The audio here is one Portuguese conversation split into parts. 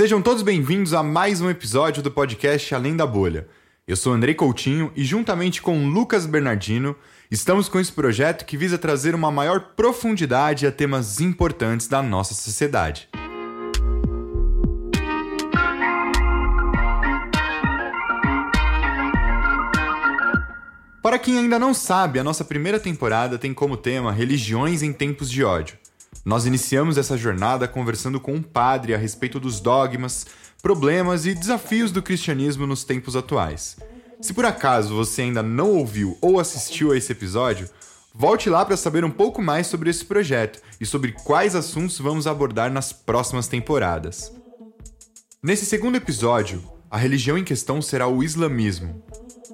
Sejam todos bem-vindos a mais um episódio do podcast Além da Bolha. Eu sou Andrei Coutinho e, juntamente com Lucas Bernardino, estamos com esse projeto que visa trazer uma maior profundidade a temas importantes da nossa sociedade. Para quem ainda não sabe, a nossa primeira temporada tem como tema Religiões em Tempos de Ódio. Nós iniciamos essa jornada conversando com um padre a respeito dos dogmas, problemas e desafios do cristianismo nos tempos atuais. Se por acaso você ainda não ouviu ou assistiu a esse episódio, volte lá para saber um pouco mais sobre esse projeto e sobre quais assuntos vamos abordar nas próximas temporadas. Nesse segundo episódio, a religião em questão será o islamismo.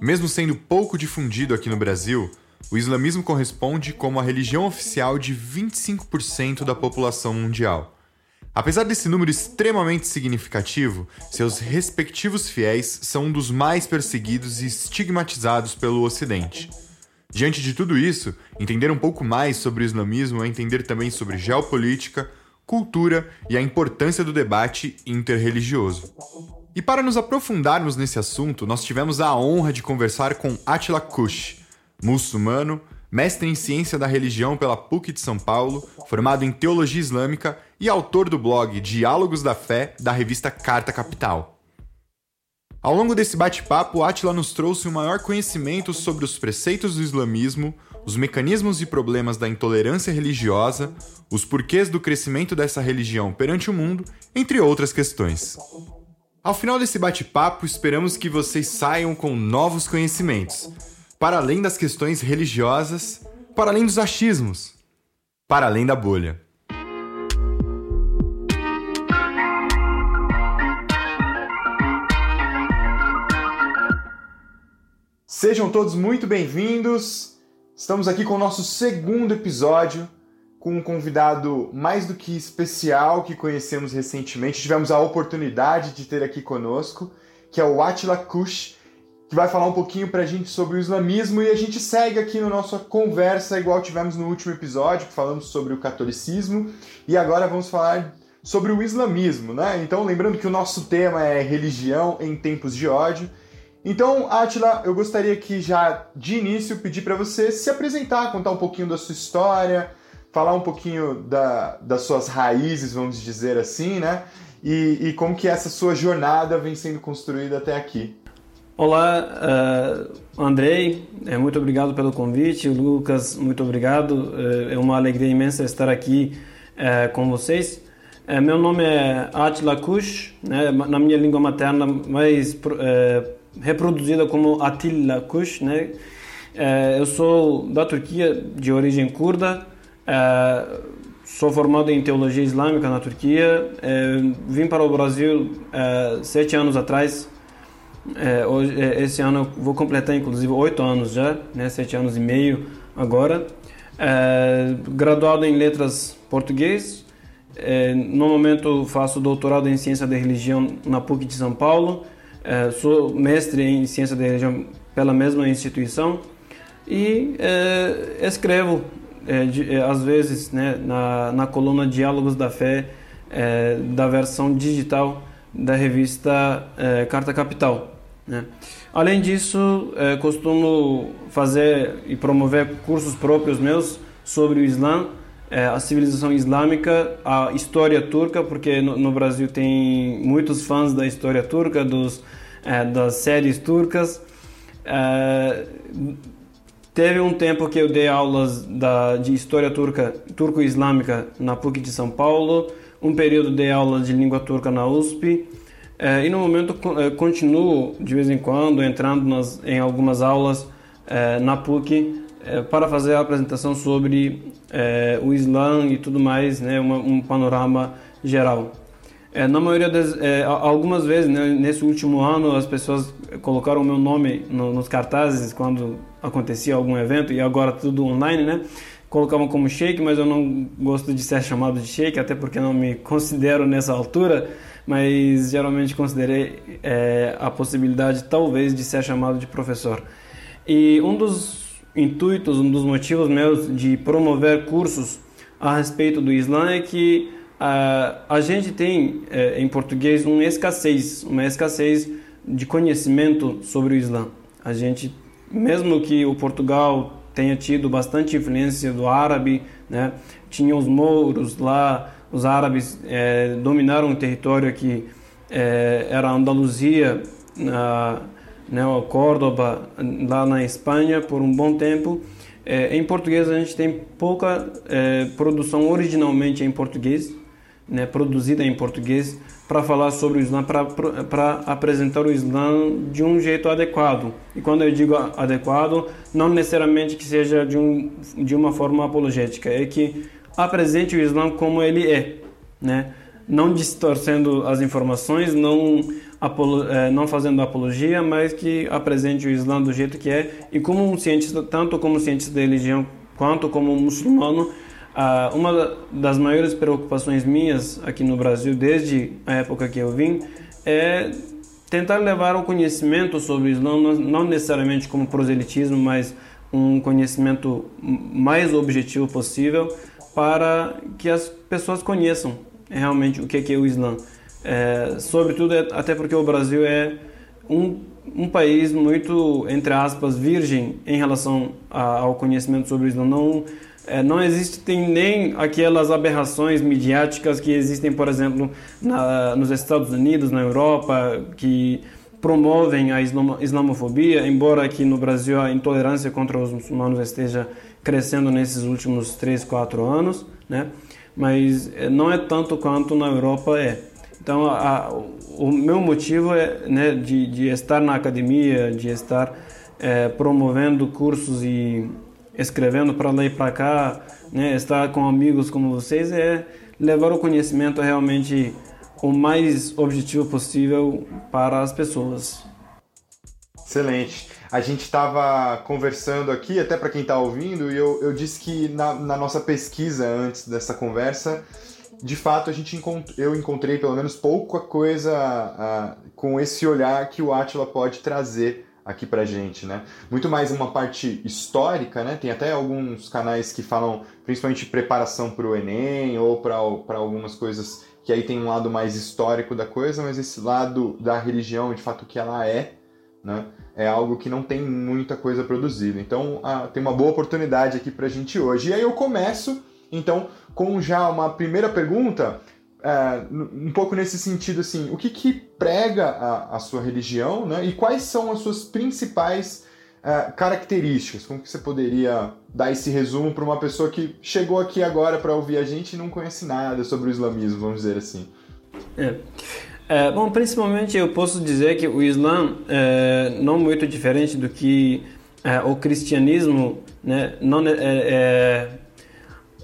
Mesmo sendo pouco difundido aqui no Brasil, o islamismo corresponde como a religião oficial de 25% da população mundial. Apesar desse número extremamente significativo, seus respectivos fiéis são um dos mais perseguidos e estigmatizados pelo Ocidente. Diante de tudo isso, entender um pouco mais sobre o islamismo é entender também sobre geopolítica, cultura e a importância do debate interreligioso. E para nos aprofundarmos nesse assunto, nós tivemos a honra de conversar com Attila Kush, muçulmano, mestre em ciência da religião pela PUC de São Paulo, formado em teologia islâmica e autor do blog Diálogos da Fé da revista Carta Capital. Ao longo desse bate-papo, Atila nos trouxe um maior conhecimento sobre os preceitos do islamismo, os mecanismos e problemas da intolerância religiosa, os porquês do crescimento dessa religião perante o mundo, entre outras questões. Ao final desse bate-papo, esperamos que vocês saiam com novos conhecimentos para além das questões religiosas, para além dos achismos, para além da bolha. Sejam todos muito bem-vindos. Estamos aqui com o nosso segundo episódio com um convidado mais do que especial que conhecemos recentemente. Tivemos a oportunidade de ter aqui conosco, que é o Atila Kush, que vai falar um pouquinho pra gente sobre o islamismo e a gente segue aqui na nossa conversa, igual tivemos no último episódio, que falamos sobre o catolicismo, e agora vamos falar sobre o islamismo, né? Então, lembrando que o nosso tema é religião em tempos de ódio. Então, Atila, eu gostaria que já de início pedir para você se apresentar, contar um pouquinho da sua história, falar um pouquinho da, das suas raízes, vamos dizer assim, né? E, e como que essa sua jornada vem sendo construída até aqui. Olá, uh, Andrei, é, muito obrigado pelo convite. Lucas, muito obrigado. É, é uma alegria imensa estar aqui uh, com vocês. Uh, meu nome é Atila Kush, né, na minha língua materna, mais reproduzida como Attila Kush. Né? eu sou da Turquia, de origem curda. sou formado em teologia islâmica na Turquia. vim para o Brasil sete anos atrás é, hoje, é, esse ano eu vou completar inclusive oito anos já, né, sete anos e meio agora. É, graduado em letras português. É, no momento faço doutorado em ciência da religião na PUC de São Paulo. É, sou mestre em ciência da religião pela mesma instituição e é, escrevo de, às vezes né, na, na coluna Diálogos da Fé da versão digital da revista Carta Capital. Né? Além disso, é, costumo fazer e promover cursos próprios meus sobre o Islã, é, a civilização islâmica, a história turca, porque no, no Brasil tem muitos fãs da história turca, dos, é, das séries turcas. Teve um tempo que eu dei aulas da, de história turca, turco-islâmica na PUC de São Paulo, um período dei aulas de língua turca na USP. É, e no momento é, continuo de vez em quando entrando nas, em algumas aulas é, na PUC para fazer a apresentação sobre o Islã e tudo mais, né, uma, um panorama geral. Na maioria das, algumas vezes né, nesse último ano as pessoas colocaram o meu nome no, nos cartazes quando acontecia algum evento e agora tudo online, né? Colocavam como Sheik, mas eu não gosto de ser chamado de Sheik, até porque não me considero nessa altura mas geralmente considerei é, a possibilidade talvez de ser chamado de professor. E um dos intuitos, um dos motivos meus de promover cursos a respeito do Islã é que Uh, a gente tem uh, em português uma escassez, uma escassez de conhecimento sobre o Islã. A gente, mesmo que o Portugal tenha tido bastante influência do árabe, né, tinha os mouros lá, os árabes eh, dominaram o território que eh, era Andaluzia, na, né, Córdoba, lá na Espanha por um bom tempo. Eh, em português a gente tem pouca produção originalmente em português, né, produzida em português para falar sobre o Islã, para apresentar o Islã de um jeito adequado. E quando eu digo adequado, não necessariamente que seja de, um, de uma forma apologética, é que apresente o Islã como ele é, né? não distorcendo as informações, não, apolo, é, não fazendo apologia, mas que apresente o Islã do jeito que é. E como um cientista, tanto como cientista da religião quanto como muçulmano, ah, uma das maiores preocupações minhas aqui no Brasil, desde a época que eu vim, é tentar levar o conhecimento sobre o Islã, não necessariamente como proselitismo, mas um conhecimento mais objetivo possível para que as pessoas conheçam realmente o que é o Islã. É, sobretudo, é, até porque o Brasil é um, um país muito, entre aspas, virgem em relação a, ao conhecimento sobre o Islã. Não, é, não existem nem aquelas aberrações midiáticas que existem, por exemplo, na, nos Estados Unidos, na Europa, que promovem a islamofobia, embora aqui no Brasil a intolerância contra os muçulmanos esteja crescendo nesses últimos 3, 4 anos, né? mas é, não é tanto quanto na Europa é. Então, a, o meu motivo é né, de, de estar na academia, de estar é, promovendo cursos e escrevendo para lá e para cá, né, estar com amigos como vocês, é levar o conhecimento realmente o mais objetivo possível para as pessoas. Excelente. A gente estava conversando aqui, até para quem está ouvindo, e eu, eu disse que na, na, nossa pesquisa antes dessa conversa, de fato a gente encont eu encontrei pelo menos pouca coisa uh, com esse olhar que o Atila pode trazer aqui pra gente, né? Muito mais uma parte histórica, né? Tem até alguns canais que falam principalmente preparação para o Enem ou para algumas coisas que aí tem um lado mais histórico da coisa, mas esse lado da religião, de fato, que ela é, né? É algo que não tem muita coisa produzida. Então, tem uma boa oportunidade aqui pra gente hoje. E aí eu começo, então, com já uma primeira pergunta é, um pouco nesse sentido assim, o que, que prega a, a sua religião, né? E quais são as suas principais é, características? Como que você poderia dar esse resumo para uma pessoa que chegou aqui agora para ouvir a gente e não conhece nada sobre o islamismo, vamos dizer assim? É. É, bom, principalmente eu posso dizer que o Islã é não muito diferente do que é, o cristianismo, né? Não é, é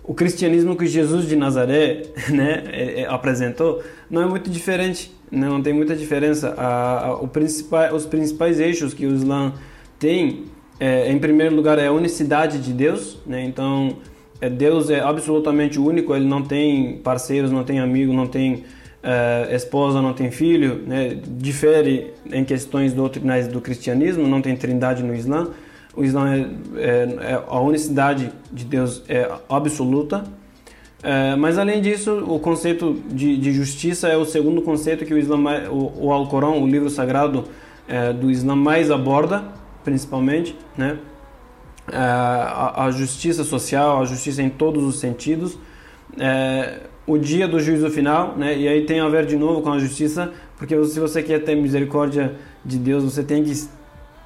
o cristianismo que Jesus de Nazaré né, é, é, apresentou não é muito diferente, né, não tem muita diferença. A, a, o principal, os principais eixos que o Islã tem, é, em primeiro lugar, é a unicidade de Deus. Né, então, é, Deus é absolutamente único, ele não tem parceiros, não tem amigo, não tem é, esposa, não tem filho. Né, difere em questões doutrinais do cristianismo, não tem trindade no Islã o Islã é, é, é, a unicidade de Deus é absoluta. É, mas além disso, o conceito de, de, justiça é o segundo conceito que o Islã, o, o Alcorão, o livro sagrado é, do Islã mais aborda, principalmente, né? A, a, justiça social, a justiça em todos os sentidos. É, o dia do juízo final, né? E aí tem a ver de novo com a justiça, porque se você quer ter misericórdia de Deus, você tem que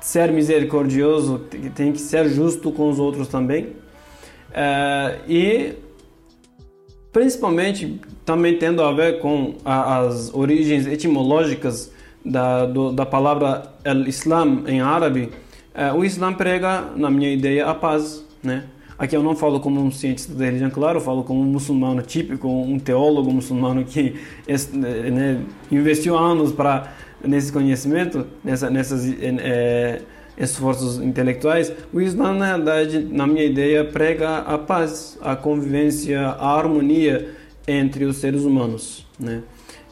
ser misericordioso, tem que ser justo com os outros também. É, e principalmente também tendo a ver com a, as origens etimológicas da, do, da palavra Islam em árabe, é, o Islã prega, na minha ideia, a paz, né? Aqui eu não falo como um cientista da religião, claro, eu falo como um muçulmano típico, um teólogo muçulmano que né, investiu anos para nesse conhecimento, nessa, nessas é, esforços intelectuais, o Islã, na realidade, na minha ideia, prega a paz, a convivência, a harmonia entre os seres humanos. Né?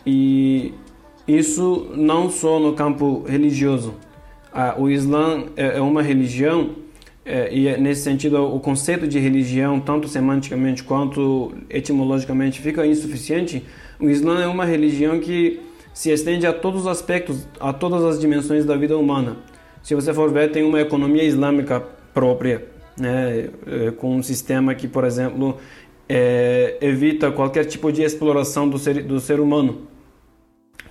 E isso não só no campo religioso. O Islã é, é uma religião é, e é nesse sentido o conceito de religião, tanto semanticamente quanto etimologicamente, fica insuficiente, o Islã é uma religião que se estende a todos os aspectos, a todas as dimensões da vida humana. Se você for ver, tem uma economia islâmica própria, né, é, com um sistema que, por exemplo, é, evita qualquer tipo de exploração do ser, do ser humano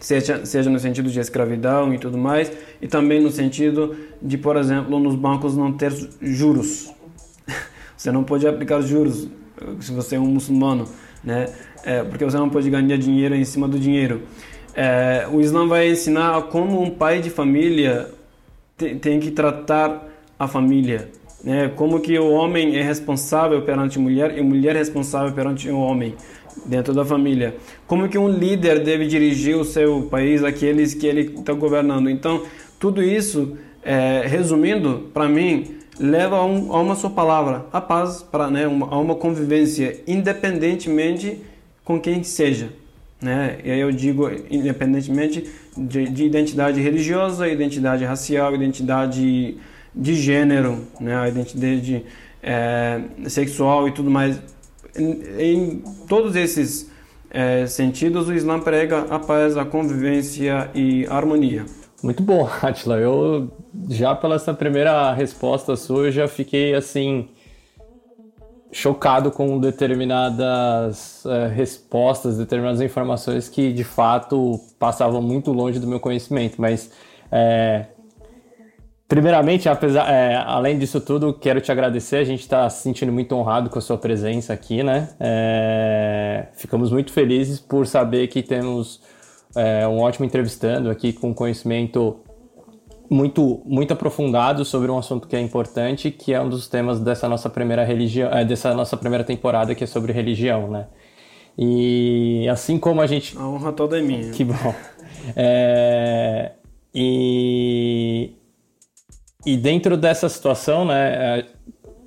seja, seja no sentido de escravidão e tudo mais, e também no sentido de, por exemplo, nos bancos não ter juros. Você não pode aplicar juros se você é um muçulmano, né? É, porque você não pode ganhar dinheiro em cima do dinheiro. É, o Islã vai ensinar como um pai de família tem, tem que tratar a família, né? Como que o homem é responsável perante a mulher e a mulher é responsável perante o homem dentro da família. Como que um líder deve dirigir o seu país, aqueles que ele está governando. Então, tudo isso, é, resumindo, para mim, leva a, um, a, uma só palavra, a paz, para né, uma, a uma convivência, independentemente com quem seja. Né? E aí eu digo independentemente de, de identidade religiosa, identidade racial, identidade de gênero, né? a identidade é, sexual e tudo mais em todos esses é, sentidos, o Islã prega a paz, a convivência e a harmonia. Muito bom, Atila. Eu já pela essa primeira resposta sua, eu já fiquei assim chocado com determinadas é, respostas, determinadas informações que de fato passavam muito longe do meu conhecimento. Mas é, Primeiramente, apesar, é, além disso tudo, quero te agradecer. A gente está se sentindo muito honrado com a sua presença aqui, né? É, ficamos muito felizes por saber que temos é, um ótimo entrevistando aqui com conhecimento muito, muito aprofundado sobre um assunto que é importante, que é um dos temas dessa nossa primeira religião, é, dessa nossa primeira temporada, que é sobre religião, né? E assim como a gente. A honra toda é minha. Que bom. É, e e dentro dessa situação, né, é,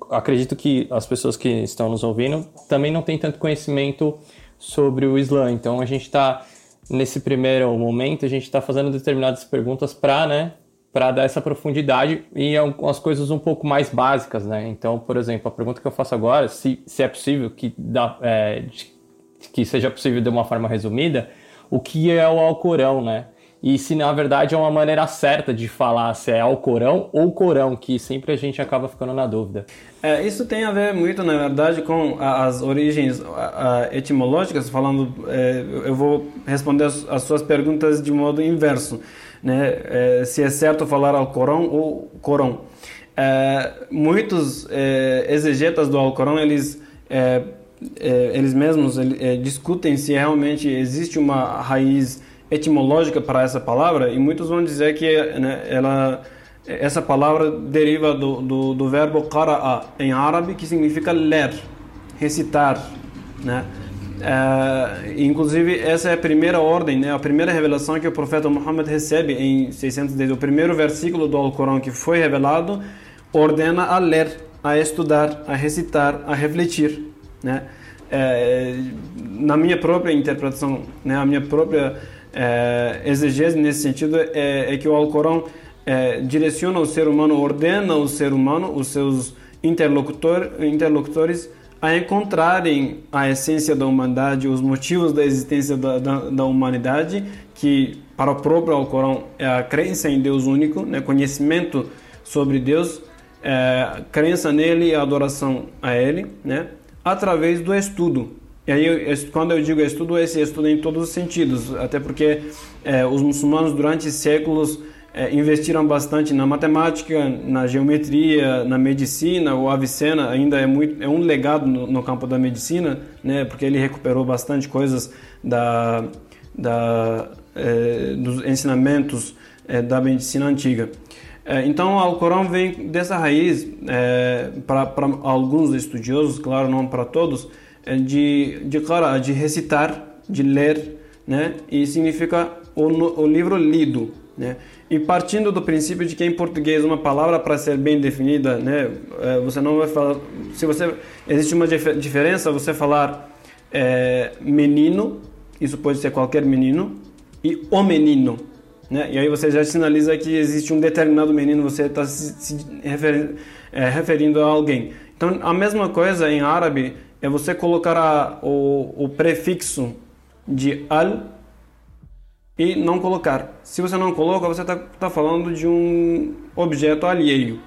acredito que as pessoas que estão nos ouvindo também não têm tanto conhecimento sobre o Islã. Então a gente está nesse primeiro momento a gente está fazendo determinadas perguntas para, né, para dar essa profundidade e as coisas um pouco mais básicas, né? Então, por exemplo, a pergunta que eu faço agora, se, se é possível que dá, é, que seja possível de uma forma resumida, o que é o Alcorão, né? E se na verdade é uma maneira certa de falar se é Alcorão ou Corão, que sempre a gente acaba ficando na dúvida. É, isso tem a ver muito, na verdade, com as origens etimológicas. Falando, é, eu vou responder as, as, suas perguntas de modo inverso, né? É, se é certo falar Alcorão ou Corão. É, muitos é, exegetas do Alcorão eles é, eles mesmos discutem se realmente existe uma raiz etimológica para essa palavra e muitos vão dizer que né, ela essa palavra deriva do, do, do verbo qara'a em árabe que significa ler, recitar, né? É, inclusive essa é a primeira ordem, né? A primeira revelação que o profeta Muhammad recebe em 610, o primeiro versículo do Alcorão que foi revelado ordena a ler, a estudar, a recitar, a refletir, né? É, na minha própria interpretação, né? A minha própria é, exegese nesse sentido é, é, que o Alcorão é, direciona o ser humano, ordena o ser humano, os seus interlocutor, interlocutores, a encontrarem a essência da humanidade, os motivos da existência da, da, da humanidade, que para o próprio Alcorão é a crença em Deus único, né, conhecimento sobre Deus, é, crença nele e adoração a Ele, né, através do estudo. E aí, quando eu digo estudo, esse estudo em todos os sentidos, até porque é, os muçulmanos durante séculos é, investiram bastante na matemática, na geometria, na medicina. O Avicena ainda é muito é um legado no, no campo da medicina, né? Porque ele recuperou bastante coisas da, da é, dos ensinamentos é, da medicina antiga. É, então, o Alcorão vem dessa raiz é, para alguns estudiosos, claro, não para todos de, de, cara, de recitar, de ler, né? E significa o, o livro lido, né? E partindo do princípio de que em português uma palavra para ser bem definida, né? É, você não vai falar... Se você... Existe uma dif diferença você falar é, menino, isso pode ser qualquer menino, e o menino, Né? E aí você já sinaliza que existe um determinado menino, você está se, se referindo, é, referindo a alguém. Então, a mesma coisa em árabe é você colocar a, o, o prefixo de al e não colocar. Se você não coloca, você está tá falando de um objeto alheio.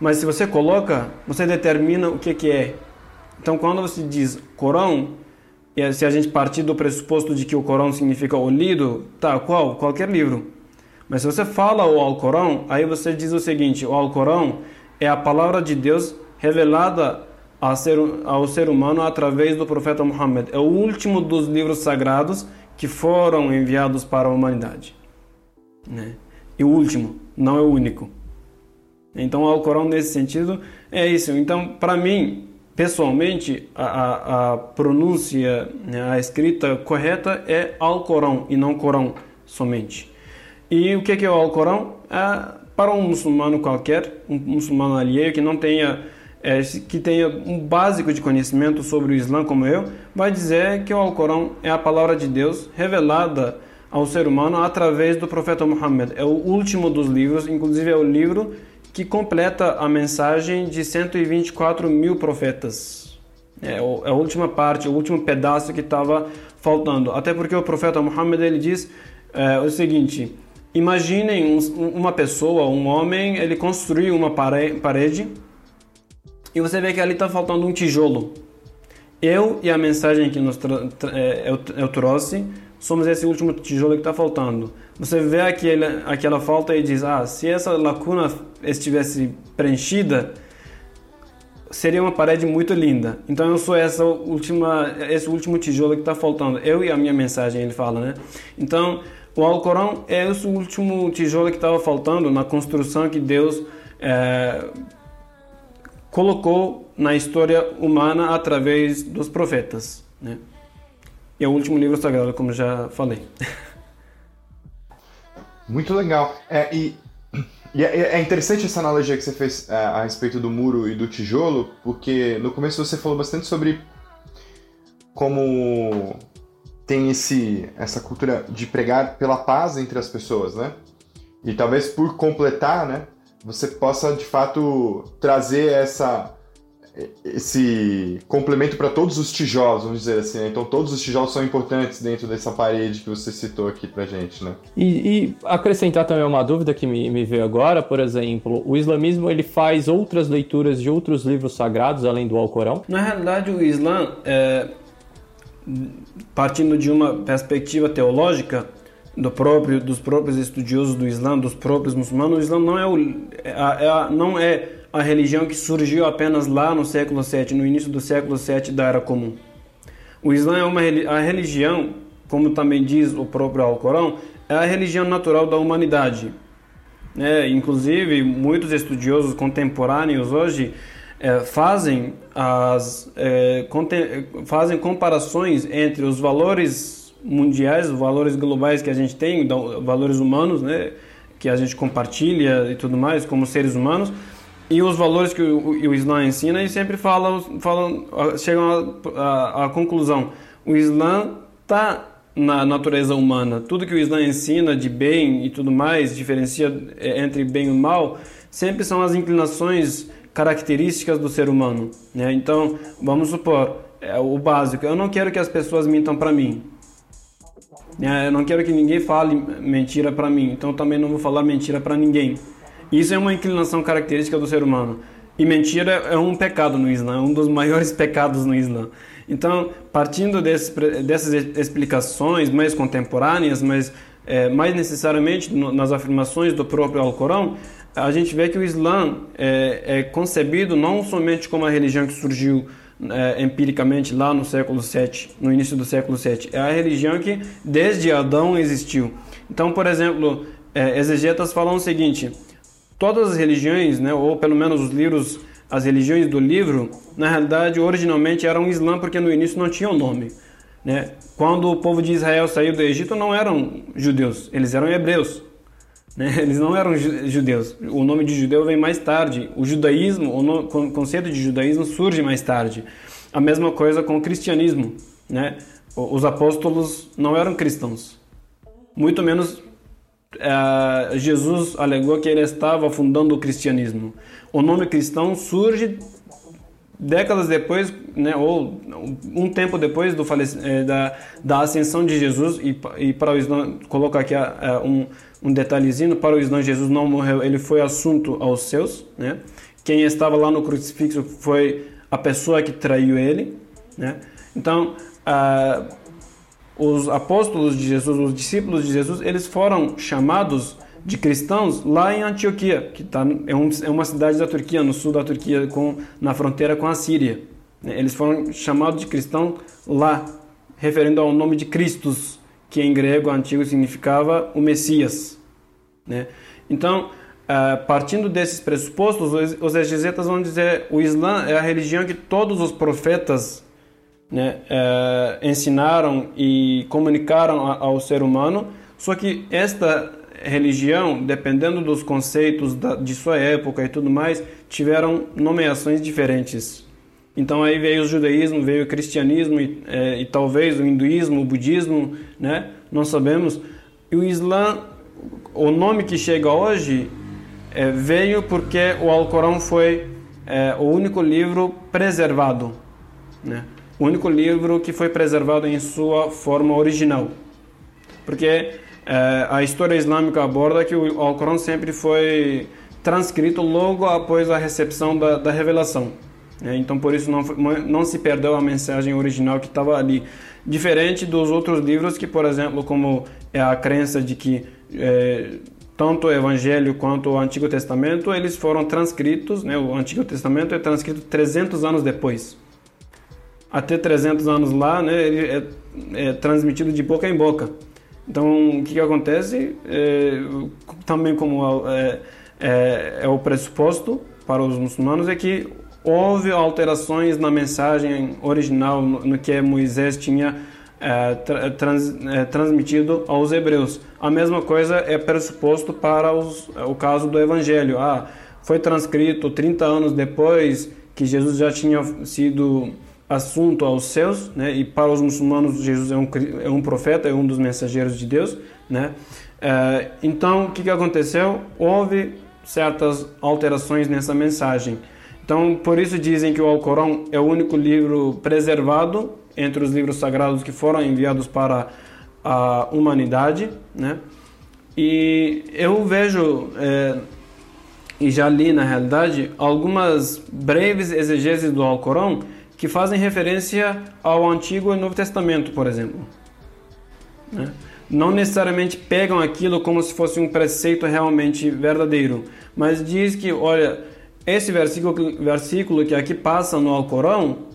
Mas se você coloca, você determina o que, que é. Então, quando você diz Corão, se a gente partir do pressuposto de que o Corão significa o lido, tá, qual? Qualquer livro. Mas se você fala o Alcorão, aí você diz o seguinte: o Alcorão é a palavra de Deus revelada ser, ao ser humano através do profeta Muhammad. É o último dos livros sagrados que foram enviados para a humanidade. Né? E o último, não é o único. Então, o Alcorão, nesse sentido, é isso. Então, para mim, pessoalmente, a, a, a pronúncia, né, a escrita correta é Alcorão e não Corão somente. E o que é o Alcorão? É, para um muçulmano qualquer, um muçulmano alheio que não tenha é, que tenha um básico de conhecimento sobre o Islã como eu, vai dizer que o Alcorão é a palavra de Deus revelada ao ser humano através do profeta Muhammad. É o último dos livros, inclusive é o livro que completa a mensagem de 124 mil profetas. É, é a última parte, o último pedaço que estava faltando. Até porque o profeta Muhammad ele diz é, o seguinte: imaginem um, uma pessoa, um homem, ele construiu uma parede e você vê que ali está faltando um tijolo. Eu e a mensagem que é, eu, eu, trouxe somos esse último tijolo que está faltando. Você vê aquele, aquela falta e diz: ah, se essa lacuna estivesse preenchida, seria uma parede muito linda. Então eu sou essa última, esse último tijolo que está faltando. Eu e a minha mensagem, ele fala, né? Então o Alcorão é esse último tijolo que estava faltando na construção que Deus é, colocou na história humana através dos profetas. Né? E é o último livro sagrado, como já falei. Muito legal. É, e, e é, é, interessante essa analogia que você fez é, a respeito do muro e do tijolo, porque no começo você falou bastante sobre como tem esse, essa cultura de pregar pela paz entre as pessoas, né? E talvez por completar, né? Você possa de fato trazer essa esse complemento para todos os tijolos, vamos dizer assim. Né? Então todos os tijolos são importantes dentro dessa parede que você citou aqui para gente, né? E, e, acrescentar também uma dúvida que me, me veio agora, por exemplo, o islamismo ele faz outras leituras de outros livros sagrados além do Alcorão? Na realidade, o Islã, é, partindo de uma perspectiva teológica, do próprio, dos próprios estudiosos do Islã, dos próprios muçulmanos, o Islã não é, o, é, é a, não é a religião que surgiu apenas lá no século VII, no início do século VII da Era Comum. O Islã é uma a religião, como também diz o próprio Alcorão, é a religião natural da humanidade. É, inclusive, muitos estudiosos contemporâneos hoje é, fazem, as, é, fazem comparações entre os valores mundiais, valores globais que a gente tem, valores humanos, né, que a gente compartilha e tudo mais como seres humanos, e os valores que o, o Islã ensina e sempre falam, falam chegam à conclusão, o Islã está na natureza humana. Tudo que o Islã ensina de bem e tudo mais, diferencia é, entre bem e mal, sempre são as inclinações características do ser humano. Né? Então, vamos supor, é o básico, eu não quero que as pessoas mintam para mim. É, eu não quero que ninguém fale mentira para mim, então também não vou falar mentira para ninguém. Isso é uma inclinação característica do ser humano. E mentira é um pecado no Islã, um dos maiores pecados no Islã. Então, partindo desse, dessas explicações mais contemporâneas, mas é, mais necessariamente no, nas afirmações do próprio Alcorão, a gente vê que o Islã é, é concebido não somente como a religião que surgiu é, empiricamente lá no século 7, no início do século 7. É a religião que desde Adão existiu. Então, por exemplo, é, exegetas falam o seguinte: todas as religiões, né, ou pelo menos os livros, as religiões do livro, na realidade, originalmente eram Islã, porque no início não tinham nome. Né? Quando o povo de Israel saiu do Egito, não eram judeus, eles eram hebreus. Né? Eles não eram judeus. O nome de judeu vem mais tarde. O judaísmo, o conceito de judaísmo surge mais tarde. A mesma coisa com o cristianismo. Né? Os apóstolos não eram cristãos. Muito menos uh, Jesus alegou que ele estava fundando o cristianismo. O nome cristão surge décadas depois, né, ou um tempo depois do eh, da, da ascensão de Jesus, e, e para o Islã, coloco aqui uh, um, um detalhezinho, para o Islã Jesus não morreu, ele foi assunto aos seus, né? Quem estava lá no crucifixo foi a pessoa que traiu ele, né? Então, uh, os apóstolos de Jesus, os discípulos de Jesus, eles foram chamados de cristãos lá em Antioquia, que tá, é, um, é uma cidade da Turquia, no sul da Turquia, com, na fronteira com a Síria. Né? Eles foram chamados de cristãos lá, referindo ao nome de Cristos, que em grego antigo significava o Messias. Né? Então, uh, partindo desses pressupostos, os, exegetas vão dizer o Islã é a religião que todos os profetas né, uh, ensinaram e comunicaram ao ser humano, só que esta religião, dependendo dos conceitos de sua época e tudo mais, tiveram nomeações diferentes. Então aí veio o judaísmo, veio o cristianismo e, é, e talvez o hinduísmo, o budismo, né? Não sabemos. E o Islã, o nome que chega hoje é, veio porque o Alcorão foi é, o único livro preservado, né? O único livro que foi preservado em sua forma original. Porque é, a história islâmica aborda que o Alcorão sempre foi transcrito logo após a recepção da, da revelação. É, então, por isso, não, não se perdeu a mensagem original que estava ali. Diferente dos outros livros, que, por exemplo, como é a crença de que é, tanto o Evangelho quanto o Antigo Testamento, eles foram transcritos, né, o Antigo Testamento é transcrito 300 anos depois. Até 300 anos lá, né, ele é, é transmitido de boca em boca. Então, o que, que acontece? É, também como é, é, é, o pressuposto para os muçulmanos é que houve alterações na mensagem original no, que Moisés tinha é, tra, trans, é, transmitido aos hebreus. A mesma coisa é pressuposto para os, o caso do Evangelho. Ah, foi transcrito 30 anos depois que Jesus já tinha sido assunto aos céus, né? E para os muçulmanos Jesus é um, é um profeta, é um dos mensageiros de Deus, né? Então o que, que aconteceu? Houve certas alterações nessa mensagem. Então por isso dizem que o Alcorão é o único livro preservado entre os livros sagrados que foram enviados para a humanidade, né? E eu vejo é, e já li na realidade algumas breves exegeses do Alcorão que fazem referência ao Antigo e Novo Testamento, por exemplo. Né? Não necessariamente pegam aquilo como se fosse um preceito realmente verdadeiro, mas diz que, olha, esse versículo, versículo que aqui passa no Alcorão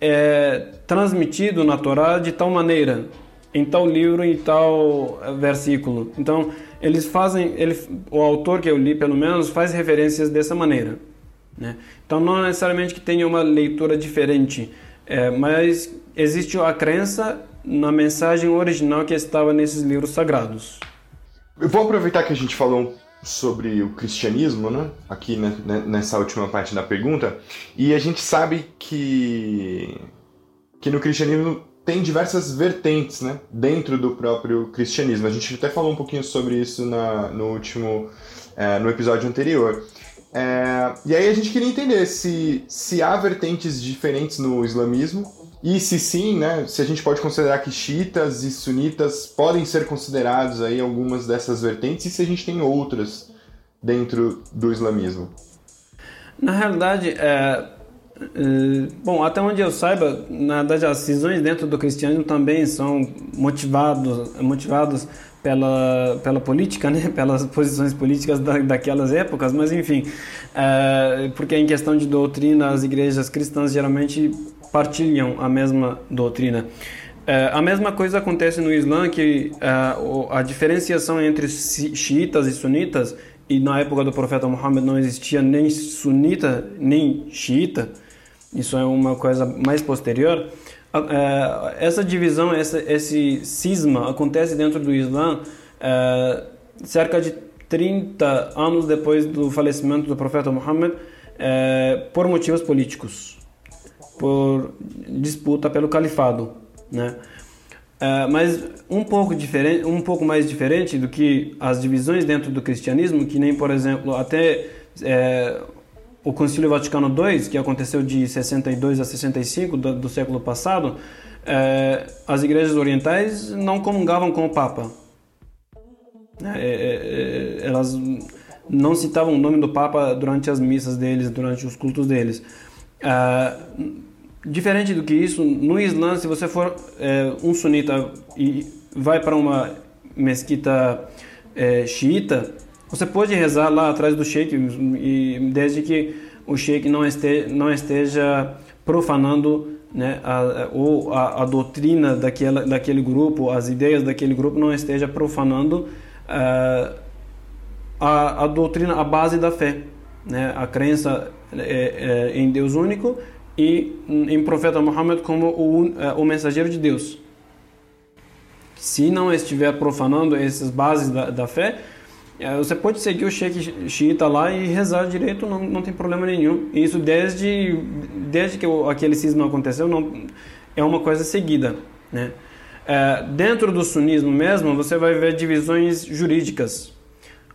é transmitido na Torá de tal maneira, em tal livro, em tal versículo. Então, eles fazem, ele, o autor que eu li, pelo menos, faz referências dessa maneira. Né? Então, não necessariamente que tenha uma leitura diferente, é, mas existe a crença na mensagem original que estava nesses livros sagrados. Eu vou aproveitar que a gente falou sobre o cristianismo, né? Aqui nessa última parte da pergunta, e a gente sabe que que no cristianismo tem diversas vertentes, né? Dentro do próprio cristianismo. A gente até falou um pouquinho sobre isso na, no último é, no episódio anterior. É, e aí a gente queria entender se, se há vertentes diferentes no islamismo e se sim, né, se a gente pode considerar que xiitas e sunitas podem ser considerados aí algumas dessas vertentes e se a gente tem outras dentro do islamismo. Na realidade, é, é, bom, até onde eu saiba, na verdade as cisões dentro do cristianismo também são motivados, motivados pela, pela política, né? pelas posições políticas da, daquelas épocas, mas enfim, é, porque em questão de doutrina, as igrejas cristãs geralmente partilham a mesma doutrina. É, a mesma coisa acontece no Islã, que é, a diferenciação entre xiitas e sunitas, e na época do profeta Muhammad não existia nem sunita nem xiita, isso é uma coisa mais posterior, é, essa divisão, essa, esse cisma acontece dentro do Islã cerca de 30 anos depois do falecimento do profeta Muhammad por motivos políticos, por disputa pelo califado, né? Uh, mas um pouco diferente, um pouco mais diferente do que as divisões dentro do cristianismo, que nem por exemplo até é, o Concílio Vaticano II, que aconteceu de 62 a 65 do, do século passado, é, as igrejas orientais não comungavam com o Papa. É, é, elas não citavam o nome do Papa durante as missas deles, durante os cultos deles. Diferente do que isso, no Islã, se você for é, um sunita e vai para uma mesquita é, xiita, você pode rezar lá atrás do sheik, e, desde que o sheik não esteja, não esteja profanando né, a, ou a, a, doutrina daquela, daquele grupo, as ideias daquele grupo, não esteja profanando uh, a, a doutrina, a base da fé, né, a crença é, é, em Deus único e em profeta Muhammad como o, é, o mensageiro de Deus. Se não estiver profanando essas bases da, da fé, é, você pode seguir o sheikh xiita lá e rezar direito, não, não tem problema nenhum. Isso desde, desde que aquele cisma aconteceu, não, é uma coisa seguida. Né? É, dentro do sunismo mesmo, você vai ver divisões jurídicas.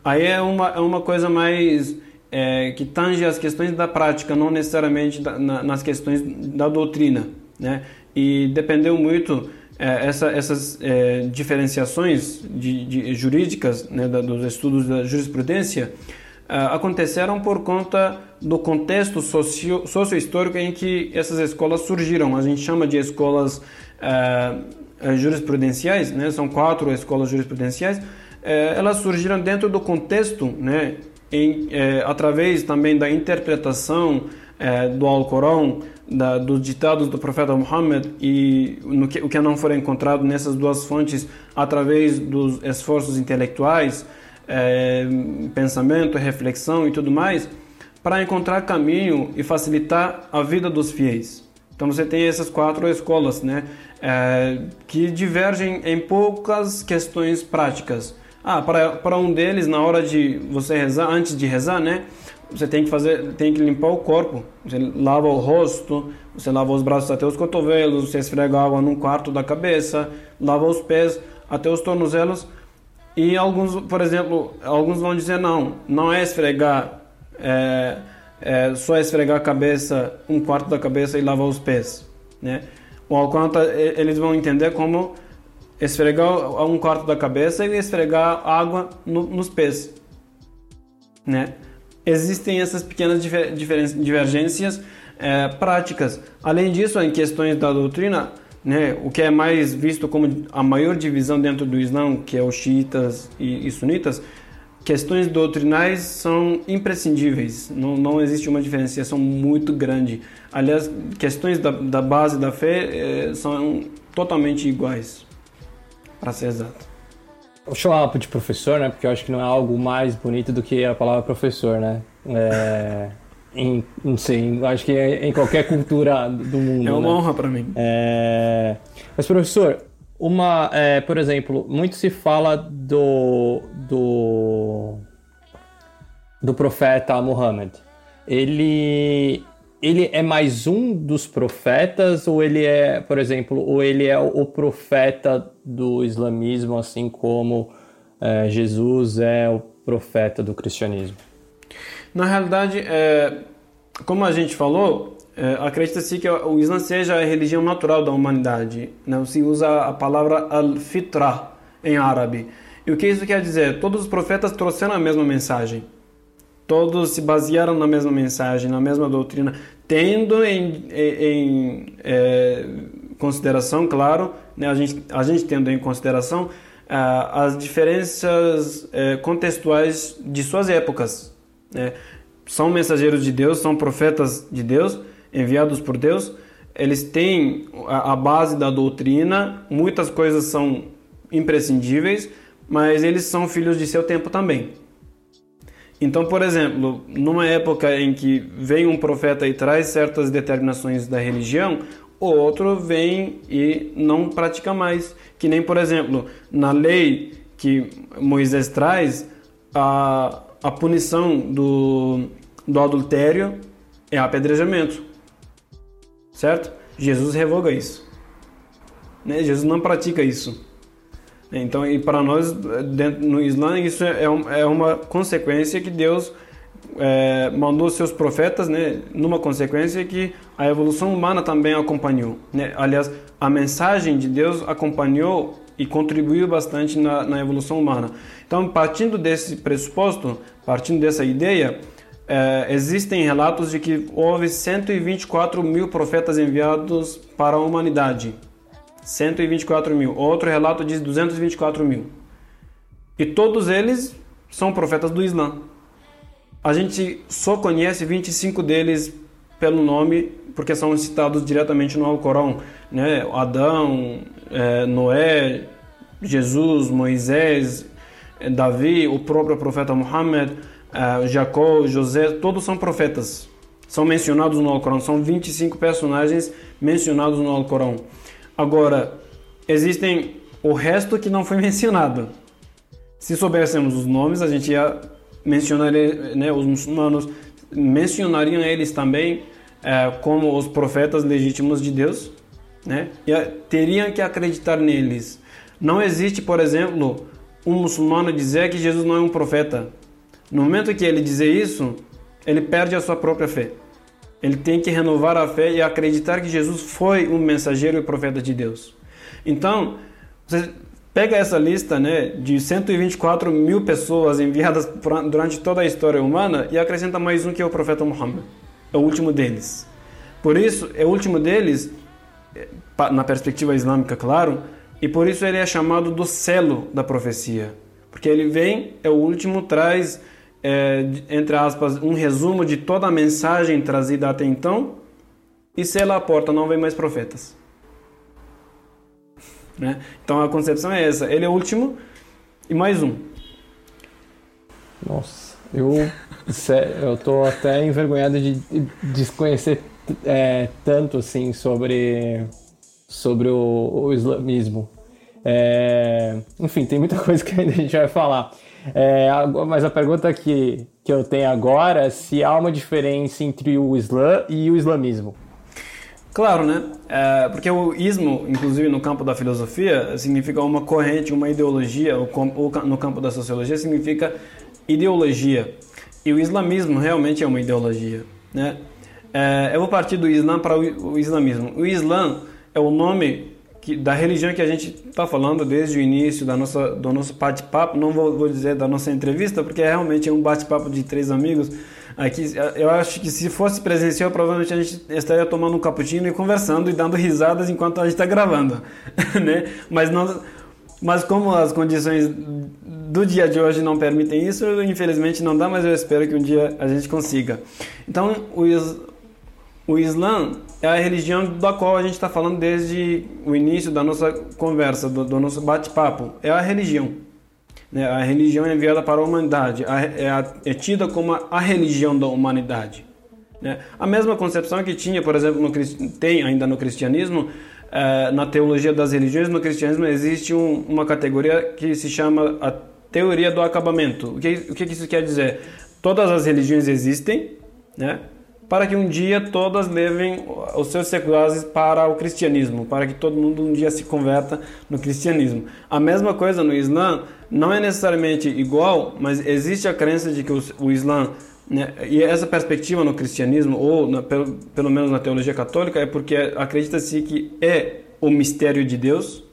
Aí é uma, é uma coisa mais é, que tange as questões da prática, não necessariamente da, na, nas questões da doutrina. Né? E dependeu muito é, essa, essas é, diferenciações de, de jurídicas né, da, dos estudos da jurisprudência é, aconteceram por conta do contexto socio, socio-histórico em que essas escolas surgiram. A gente chama de escolas é, é, jurisprudenciais, né? são quatro escolas jurisprudenciais. elas surgiram dentro do contexto né, em, é, através também da interpretação é, do Alcorão, da, dos ditados do profeta Muhammad e que, o que não for encontrado nessas duas fontes através dos esforços intelectuais, é, pensamento, reflexão e tudo mais, para encontrar caminho e facilitar a vida dos fiéis. Então você tem essas quatro escolas, né, que divergem em poucas questões práticas. Ah, para um deles, na hora de você rezar, antes de rezar, né? Você tem que fazer, tem que limpar o corpo. Você lava o rosto, você lava os braços até os cotovelos, você esfrega água num quarto da cabeça, lava os pés até os tornozelos. E alguns, por exemplo, alguns vão dizer não, não é esfregar, é, é só esfregar a cabeça, um quarto da cabeça e lavar os pés, né? O Alcorão, eles vão entender como esfregar um quarto da cabeça e esfregar água no, nos pés, né? Existem essas pequenas divergências é, práticas. Além disso, em questões da doutrina, né, o que é mais visto como a maior divisão dentro do Islã, que é os xiitas e, e sunitas, questões doutrinais são imprescindíveis. Não, não existe uma diferenciação muito grande. Aliás, questões da, da base da fé é, são totalmente iguais para ser exato. Vou chamar de professor, né? Porque eu acho que não é algo mais bonito do que a palavra professor, né? É, em, não sei, acho que é em qualquer cultura do mundo. É uma né? honra para mim. É, mas, professor, uma, é, por exemplo, muito se fala do, do, do profeta Muhammad. Ele ele é mais um dos profetas ou ele é, por exemplo, ou ele é o profeta do islamismo, assim como é, Jesus é o profeta do cristianismo? Na realidade, é, como a gente falou, é, acredita-se que o Islã seja a religião natural da humanidade. Não né? se usa a palavra al-fitra em árabe. E o que isso quer dizer? Todos os profetas trouxeram a mesma mensagem. Todos se basearam na mesma mensagem, na mesma doutrina, tendo em, em, é, consideração, claro, né, a, gente, a gente tendo em consideração ah, as diferenças é, contextuais de suas épocas. Né? São mensageiros de Deus, são profetas de Deus, enviados por Deus, eles têm a, a base da doutrina, muitas coisas são imprescindíveis, mas eles são filhos de seu tempo também. Então, por exemplo, numa época em que vem um profeta e traz certas determinações da religião, o outro vem e não pratica mais. Que nem, por exemplo, na lei que Moisés traz, a, a punição do, do adultério é apedrejamento. Certo? Jesus revoga isso. Né? Jesus não pratica isso. Então, e para nós, dentro, no Islã, isso é, é, é uma consequência que Deus é, mandou seus profetas, né, numa consequência que a evolução humana também acompanhou. Né? Aliás, a mensagem de Deus acompanhou e contribuiu bastante na, na evolução humana. Então, partindo desse pressuposto, partindo dessa ideia, é, existem relatos de que houve 124 mil profetas enviados para a humanidade. 124 mil. Outro relato diz 224 mil. E todos eles são profetas do Islã. A gente só conhece 25 deles pelo nome, porque são citados diretamente no Alcorão. Né? Adão, é, Noé, Jesus, Moisés, é, Davi, o próprio profeta Muhammad, é, Jacó, José, todos são profetas. São mencionados no Alcorão. São 25 personagens mencionados no Alcorão. Agora, existem o resto que não foi mencionado. Se soubéssemos os nomes, a gente ia mencionar, né, os muçulmanos mencionariam eles também é, como os profetas legítimos de Deus, né? E teriam que acreditar neles. Não existe, por exemplo, um muçulmano dizer que Jesus não é um profeta. No momento que ele dizer isso, ele perde a sua própria fé. Ele tem que renovar a fé e acreditar que Jesus foi um mensageiro e profeta de Deus. Então, você pega essa lista né, de 124 mil pessoas enviadas durante toda a história humana e acrescenta mais um que é o profeta Muhammad. É o último deles. Por isso, é o último deles, é, na perspectiva islâmica, claro, e por isso ele é chamado do selo da profecia. Porque ele vem, é o último, traz é, entre aspas, um resumo de toda a mensagem trazida até então, e sela a porta, não vem mais profetas. Né? Então a concepção é essa: ele é o último e mais um. Nossa, eu eu tô até envergonhado de desconhecer é, tanto assim sobre sobre o, o islamismo. É, enfim, tem muita coisa que ainda a gente vai falar. É, mas a pergunta que, que eu tenho agora é se há uma diferença entre o Islã e o islamismo. Claro, né? É, porque o ismo, inclusive no campo da filosofia, significa uma corrente, uma ideologia, ou, no campo da sociologia significa ideologia. E o islamismo realmente é uma ideologia, né? É, eu vou partir do Islã para o islamismo. O Islã é o nome que, da religião que a gente está falando desde o início da nossa, do nosso bate-papo, não vou, vou, dizer da nossa entrevista, porque é realmente é um bate-papo de três amigos. Aqui, eu acho que se fosse presencial, provavelmente a gente estaria tomando um cappuccino e conversando e dando risadas enquanto a gente está gravando, né? Mas não, mas como as condições do dia de hoje não permitem isso, infelizmente não dá, mas eu espero que um dia a gente consiga. Então, o, o Islã é a religião da qual a gente está falando desde o início da nossa conversa, do, do nosso bate-papo. É a religião. Né? A religião é enviada para a humanidade, é, a, é tida como a, a, religião da humanidade. Né? A mesma concepção que tinha, por exemplo, no, tem ainda no cristianismo, é, na teologia das religiões, no cristianismo existe um, uma categoria que se chama a teoria do acabamento. O que, o que isso quer dizer? Todas as religiões existem, né? Para que um dia todas levem os seus seculares para o cristianismo, para que todo mundo um dia se converta no cristianismo. A mesma coisa no Islã não é necessariamente igual, mas existe a crença de que o, o Islã né, e essa perspectiva no cristianismo ou na, pelo, pelo menos na teologia católica é porque acredita-se que é o mistério de Deus,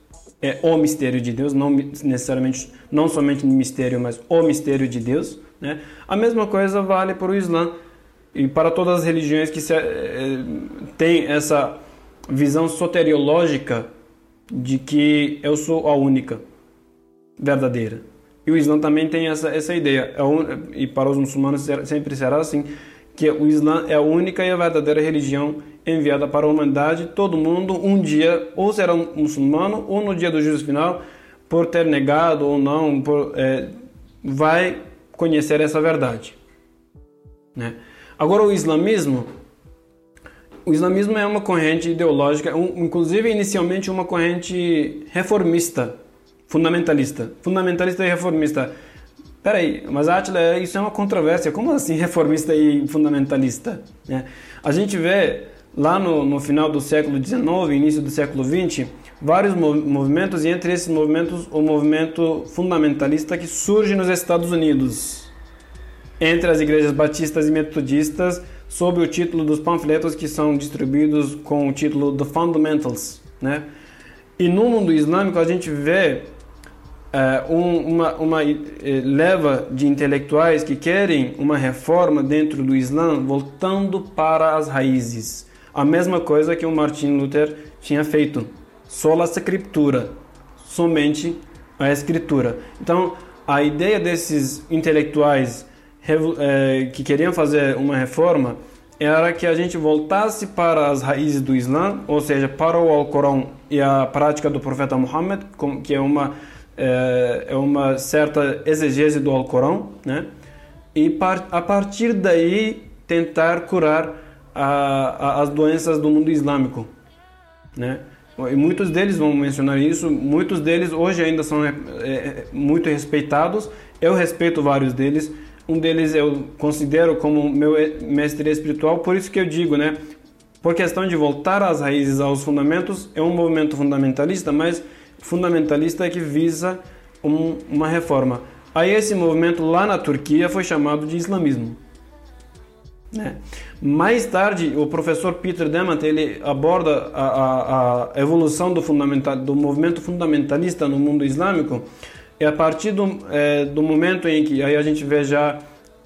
é o mistério de Deus, não necessariamente não somente o mistério, mas o mistério de Deus. Né? A mesma coisa vale para o Islã e para todas as religiões que se, é, têm essa visão soteriológica de que eu sou a única verdadeira. E o Islã também tem essa, essa ideia, é e para os muçulmanos sempre será assim, que o Islã é a única e a verdadeira religião enviada para a humanidade. Todo mundo um dia ou será um muçulmano ou no dia do juízo final, por ter negado ou não, por, é, vai conhecer essa verdade. Né? Agora, o islamismo, o islamismo é uma corrente ideológica, um, inclusive inicialmente uma corrente reformista, fundamentalista. Fundamentalista e reformista. Peraí, mas Atila, isso é uma controvérsia. Como assim reformista e fundamentalista? É. A gente vê lá no, no final do século XIX, início do século XX, vários movimentos e entre esses movimentos o movimento fundamentalista que surge nos Estados Unidos entre as igrejas batistas e metodistas sob o título dos panfletos que são distribuídos com o título The Fundamentals, né? E no mundo islâmico a gente vê uh, um, uma, uma uh, leva de intelectuais que querem uma reforma dentro do Islã voltando para as raízes. A mesma coisa que o Martin Luther tinha feito sola scriptura, somente a escritura. Então, a ideia desses intelectuais que queriam fazer uma reforma era que a gente voltasse para as raízes do Islã, ou seja, para o Alcorão e a prática do profeta Muhammad, que é uma é, é uma certa exegese do Alcorão, né? E a partir daí tentar curar a, a, as doenças do mundo islâmico, né? E muitos deles vão mencionar isso, muitos deles hoje ainda são é, é, muito respeitados. Eu respeito vários deles. Um deles eu considero como meu mestre espiritual, por isso que eu digo, né? Por questão de voltar às raízes, aos fundamentos, é um movimento fundamentalista, mas fundamentalista que visa um, uma reforma. Aí esse movimento lá na Turquia foi chamado de islamismo. Né? Mais tarde, o professor Peter Demant ele aborda a, a, a evolução do, fundamental, do movimento fundamentalista no mundo islâmico e a partir do, é, do momento em que aí a gente vê já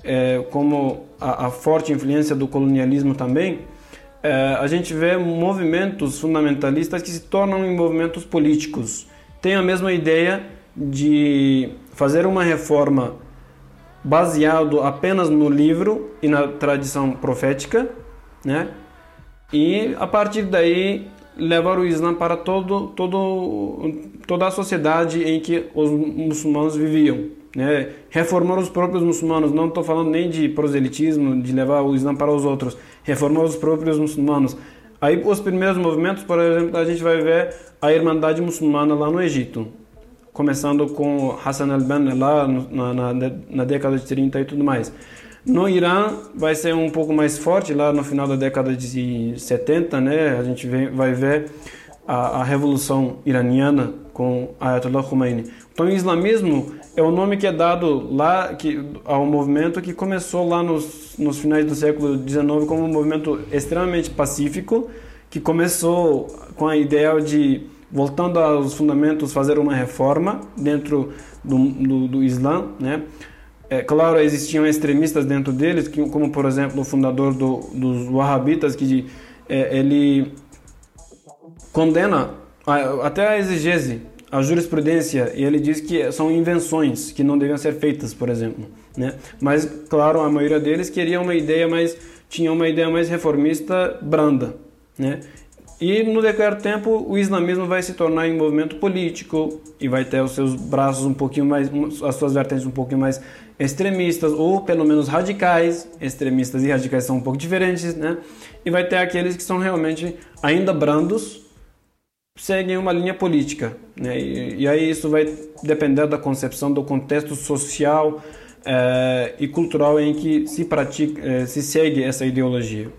é, como a, a, forte influência do colonialismo também, é, a gente vê movimentos fundamentalistas que se tornam em movimentos políticos. Tem a mesma ideia de fazer uma reforma baseado apenas no livro e na tradição profética, né? E a partir daí levar o Islã para todo, todo, toda a sociedade em que os muçulmanos viviam, né? Reformar os próprios muçulmanos, não estou falando nem de proselitismo, de levar o Islã para os outros, reformar os próprios muçulmanos. Aí os primeiros movimentos, por exemplo, a gente vai ver a Irmandade Muçulmana lá no Egito, começando com Hassan al-Banna lá na, na, na, década de 30 e tudo mais. No Irã vai ser um pouco mais forte lá no final da década de 70, né? A gente vem, vai ver a, a revolução iraniana com Ayatollah Khomeini. Então, o islamismo é o nome que é dado lá que, ao movimento que começou lá nos, nos finais do século XIX como um movimento extremamente pacífico, que começou com a ideia de voltando aos fundamentos, fazer uma reforma dentro do, do, do Islã, né? É, claro, existiam extremistas dentro deles, que, como por exemplo o fundador do, dos Wahhabitas, que é, ele condena a, até a exegese, a jurisprudência, e ele diz que são invenções que não deviam ser feitas, por exemplo. Né? Mas, claro, a maioria deles queria uma ideia mais, tinha uma ideia mais reformista branda. Né? E no decorrer do tempo, o islamismo vai se tornar um movimento político e vai ter os seus braços um pouquinho mais, as suas vertentes um pouquinho mais extremistas ou pelo menos radicais. Extremistas e radicais são um pouco diferentes, né? E vai ter aqueles que são realmente ainda brandos, seguem uma linha política, né? E, e aí isso vai depender da concepção do contexto social é, e cultural em que se pratica, é, se segue essa ideologia.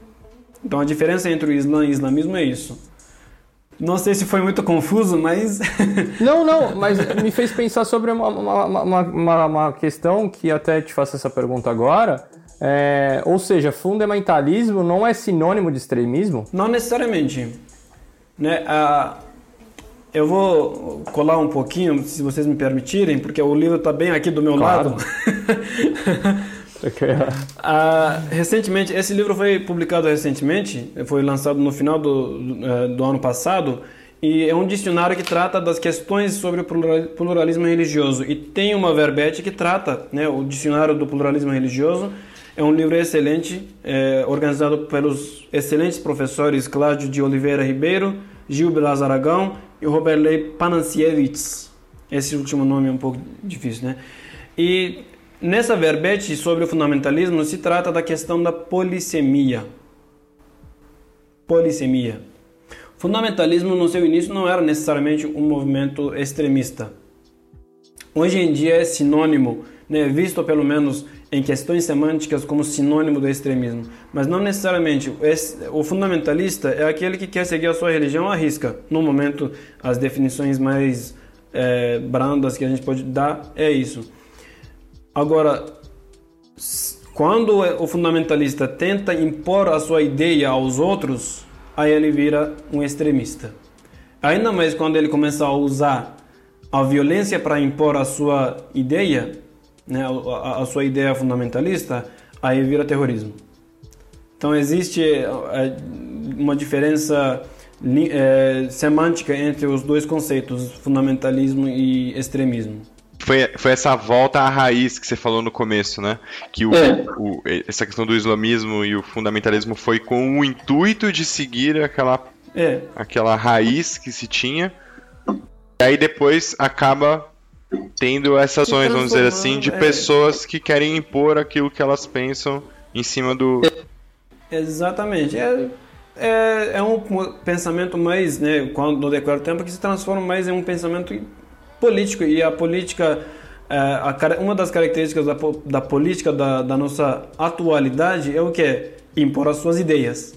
Então a diferença entre o Islã e o islamismo é isso. Não sei se foi muito confuso, mas. não, não, mas me fez pensar sobre uma, uma, uma, uma, questão que até te faço essa pergunta agora. É, ou seja, fundamentalismo não é sinônimo de extremismo? Não necessariamente. Né? Ah, eu vou colar um pouquinho, se vocês me permitirem, porque o livro está bem aqui do meu claro. lado. ah, recentemente, esse livro foi publicado recentemente, foi lançado no final do, eh, do, ano passado, e é um dicionário que trata das questões sobre o pluralismo religioso. E tem uma verbete que trata, né, o dicionário do pluralismo religioso. É um livro excelente, é, organizado pelos excelentes professores Cláudio de Oliveira Ribeiro, Gil Belas Aragão e Roberley Pananciewicz. Esse último nome é um pouco difícil, né? E Nessa verbete sobre o fundamentalismo se trata da questão da polissemia. Polissemia. Fundamentalismo no seu início não era necessariamente um movimento extremista. Hoje em dia é sinônimo né, visto pelo menos em questões semânticas como sinônimo do extremismo, mas não necessariamente. O fundamentalista é aquele que quer seguir a sua religião à risca. No momento, as definições mais é, brandas que a gente pode dar é isso. Agora, quando o fundamentalista tenta impor a sua ideia aos outros, aí ele vira um extremista. Ainda mais quando ele começa a usar a violência para impor a sua ideia, né, a, a, sua ideia fundamentalista, aí vira terrorismo. Então existe é, uma diferença é, semântica entre os dois conceitos, fundamentalismo e extremismo foi, foi essa volta à raiz que você falou no começo, né? Que o, é. o, essa questão do islamismo e o fundamentalismo foi com o intuito de seguir aquela, é. aquela raiz que se tinha. E aí depois acaba tendo essas ações, vamos dizer assim, de é. pessoas que querem impor aquilo que elas pensam em cima do. Exatamente. É, é, é um pensamento mais, né, quando no decorrer do tempo, que se transforma mais em um pensamento político e a política é, uma das características da, da política da, da, nossa atualidade é o que impor as suas ideias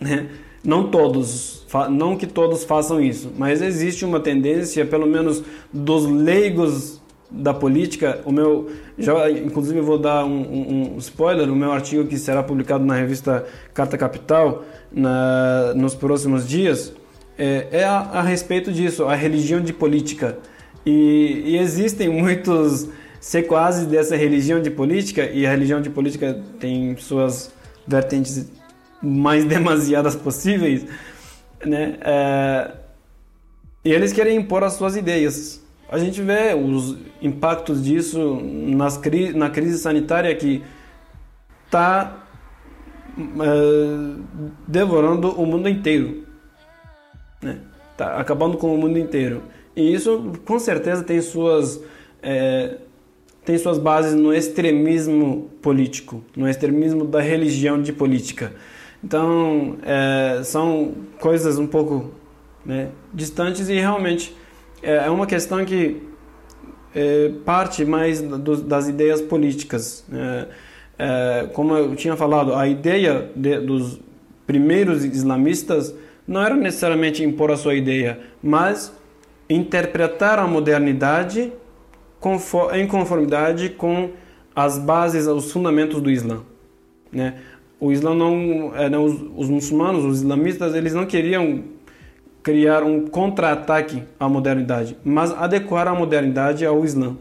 né? não todos não que todos façam isso mas existe uma tendência pelo menos dos leigos da política o meu já inclusive vou dar um, um spoiler o meu artigo que será publicado na revista Carta Capital na, nos próximos dias é, é a, a, respeito disso, a religião de política. E, e existem muitos sequazes dessa religião de política, e a religião de política tem suas vertentes mais demasiadas possíveis, né? É, e eles querem impor as suas ideias. A gente vê os impactos disso nas cri na crise sanitária que está é, devorando o mundo inteiro né? Tá acabando com o mundo inteiro. E isso, com certeza, tem suas é, tem suas bases no extremismo político, no extremismo da religião de política. Então, é, são coisas um pouco né, distantes e realmente é, é uma questão que é, parte mais do, das ideias políticas. Né? É, como eu tinha falado, a ideia de, dos primeiros islamistas não era necessariamente impor a sua ideia, mas interpretar a modernidade em conformidade com as bases, os fundamentos do Islã. Né? O Islã não, é, os, os, muçulmanos, os islamistas, eles não queriam criar um contra-ataque à modernidade, mas adequar a modernidade ao Islã.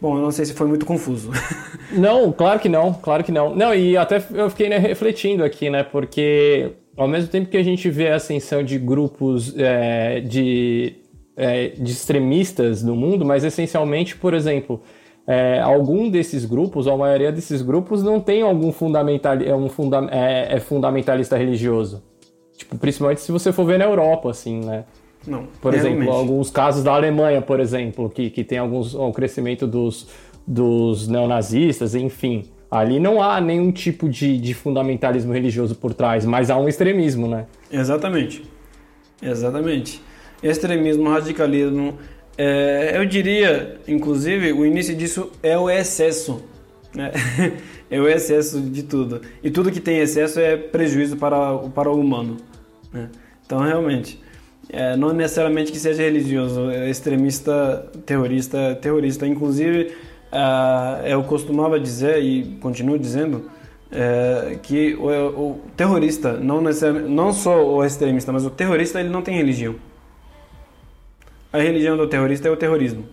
Bom, eu não sei se foi muito confuso. não, claro que não, claro que não. Não, e até eu fiquei né, refletindo aqui, né? Porque ao mesmo tempo que a gente vê a ascensão de grupos é, de, é, de extremistas no mundo, mas essencialmente, por exemplo, é, algum desses grupos, ou a maioria desses grupos, não tem algum fundamental, é, um funda, é, é, fundamentalista religioso. Tipo, principalmente se você for ver na Europa, assim, né? Não. Por realmente. exemplo, alguns casos da Alemanha, por exemplo, que, que tem alguns, o crescimento dos, dos neonazistas, enfim. Ali não há nenhum tipo de, de fundamentalismo religioso por trás, mas há um extremismo, né? Exatamente. Exatamente. Extremismo, radicalismo. É, eu diria, inclusive, o início disso é o excesso. Né? é o excesso de tudo. E tudo que tem excesso é prejuízo para, para o humano. Né? Então, realmente, é, não necessariamente que seja religioso, é extremista, terrorista, terrorista. Inclusive, Uh, eu costumava dizer e continuo dizendo uh, que o, o, terrorista, não, não só o extremista, mas o terrorista ele não tem religião. A religião do terrorista é o terrorismo.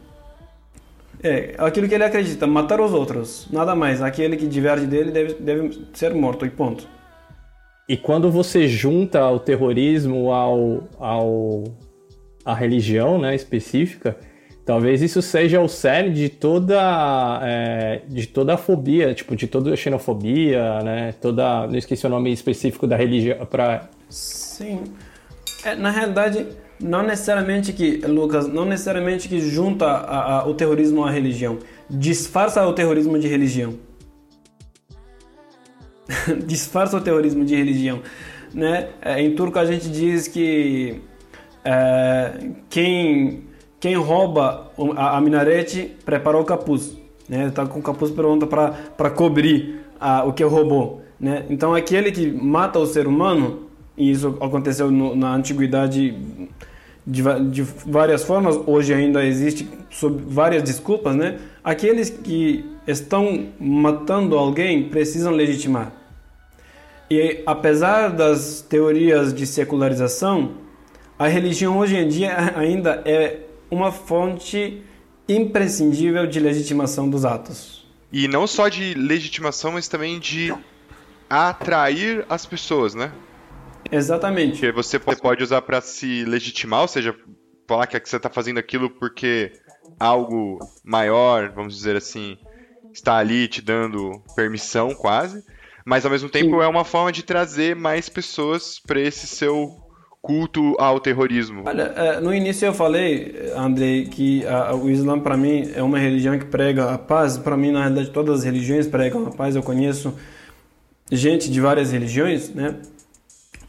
É aquilo que ele acredita, matar os outros, nada mais. Aquele que diverge dele deve, deve ser morto e ponto. E quando você junta o terrorismo ao, ao a religião, né, específica, Talvez isso seja o cerne de toda, é, de toda a fobia, tipo, de toda a xenofobia, né? Toda, não esqueci o nome específico da religião para. Sim. É, na realidade, não necessariamente que, Lucas, não necessariamente que junta a, a, o terrorismo à religião. Disfarça o terrorismo de religião. Disfarça o terrorismo de religião. Né? É, em turco a gente diz que é, quem quem rouba a, a minarete prepara o capuz, né? Está com o capuz pronto para cobrir a, o que roubou, né? Então aquele que mata o ser humano, e isso aconteceu no, na antiguidade de, de, várias formas, hoje ainda existe sob várias desculpas, né? Aqueles que estão matando alguém precisam legitimar. E apesar das teorias de secularização, a religião hoje em dia ainda é uma fonte imprescindível de legitimação dos atos. E não só de legitimação, mas também de atrair as pessoas, né? Exatamente. Que você pode usar para se legitimar, ou seja, falar que você está fazendo aquilo porque algo maior, vamos dizer assim, está ali te dando permissão quase, mas ao mesmo tempo Sim. é uma forma de trazer mais pessoas para esse seu culto ao terrorismo. Olha, é, no início eu falei, Andrei, que a, o Islã para mim é uma religião que prega a paz. Para mim, na realidade, todas as religiões pregam a paz. Eu conheço gente de várias religiões, né?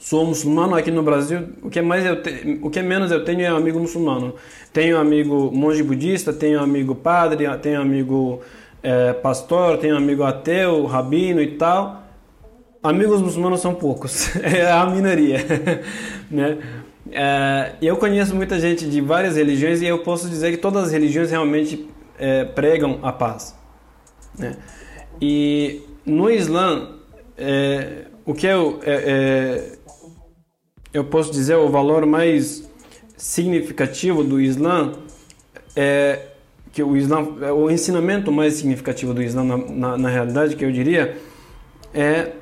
Sou muçulmano aqui no Brasil. O que mais eu te, o que menos eu tenho é amigo muçulmano. Tenho amigo monge budista, tenho amigo padre, tenho amigo é, pastor, tenho amigo ateu, rabino e tal amigos muçulmanos são poucos, é a minoria, né? É, eu conheço muita gente de várias religiões e eu posso dizer que todas as religiões realmente é, pregam a paz, né? E no Islã, é, o que eu, eu posso dizer o valor mais significativo do Islã é que o Islã, o ensinamento mais significativo do Islã na, na, na realidade que eu diria é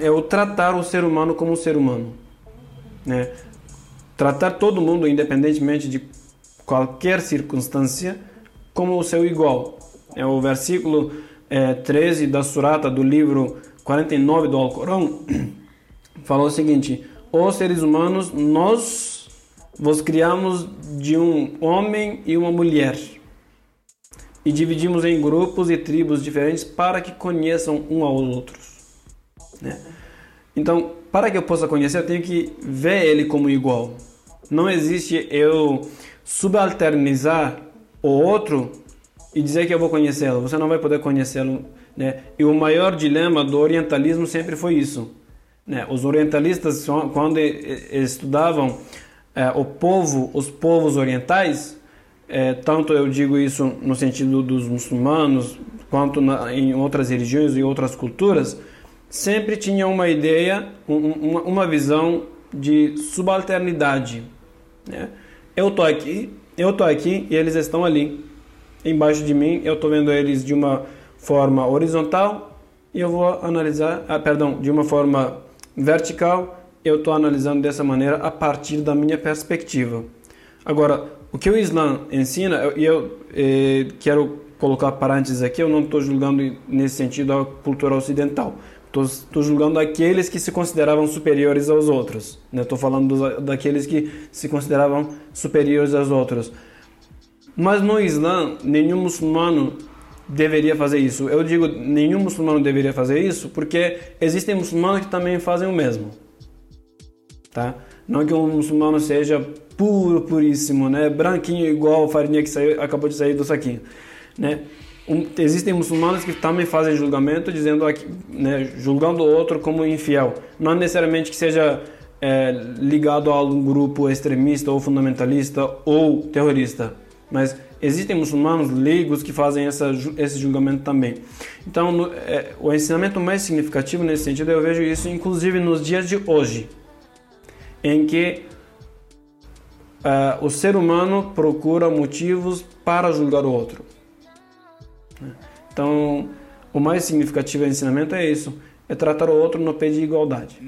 é o tratar o ser humano como um ser humano. Né? Tratar todo mundo, independentemente de qualquer circunstância, como o seu igual. É o versículo é, 13 da surata do livro 49 do Alcorão falou o seguinte: Os seres humanos, nós vos criamos de um homem e uma mulher e dividimos em grupos e tribos diferentes para que conheçam um aos outros. Né? Então, para que eu possa conhecer, eu tenho que ver ele como igual. Não existe eu subalternizar o outro e dizer que eu vou conhecê-lo. Você não vai poder conhecê-lo. Né? E o maior dilema do orientalismo sempre foi isso. Né? Os orientalistas, quando estudavam é, o povo, os povos orientais, é, tanto eu digo isso no sentido dos muçulmanos, quanto na, em outras religiões e outras culturas, sempre tinha uma ideia, uma, uma visão de subalternidade. Né? Eu tô aqui, eu tô aqui e eles estão ali, embaixo de mim. Eu tô vendo eles de uma forma horizontal e eu vou analisar, ah, perdão, de uma forma vertical. Eu estou analisando dessa maneira a partir da minha perspectiva. Agora, o que o Islã ensina, e eu, eu eh, quero colocar parênteses aqui, eu não estou julgando nesse sentido a cultura ocidental. Estou julgando aqueles que se consideravam superiores aos outros. Estou né? falando dos, daqueles que se consideravam superiores aos outros. Mas no Islã, nenhum muçulmano deveria fazer isso. Eu digo nenhum muçulmano deveria fazer isso porque existem muçulmanos que também fazem o mesmo. Tá? Não que um muçulmano seja puro, puríssimo, né? branquinho igual a farinha que saiu, acabou de sair do saquinho. Né? Um, existem muçulmanos que também fazem julgamento dizendo né, julgando o outro como infiel. Não necessariamente que seja é, ligado a algum grupo extremista ou fundamentalista ou terrorista. Mas existem muçulmanos leigos que fazem essa, esse julgamento também. Então no, é, o ensinamento mais significativo nesse sentido eu vejo isso inclusive nos dias de hoje em que uh, o ser humano procura motivos para julgar o outro então, o mais significativo do ensinamento é isso, é tratar o outro no pé de igualdade.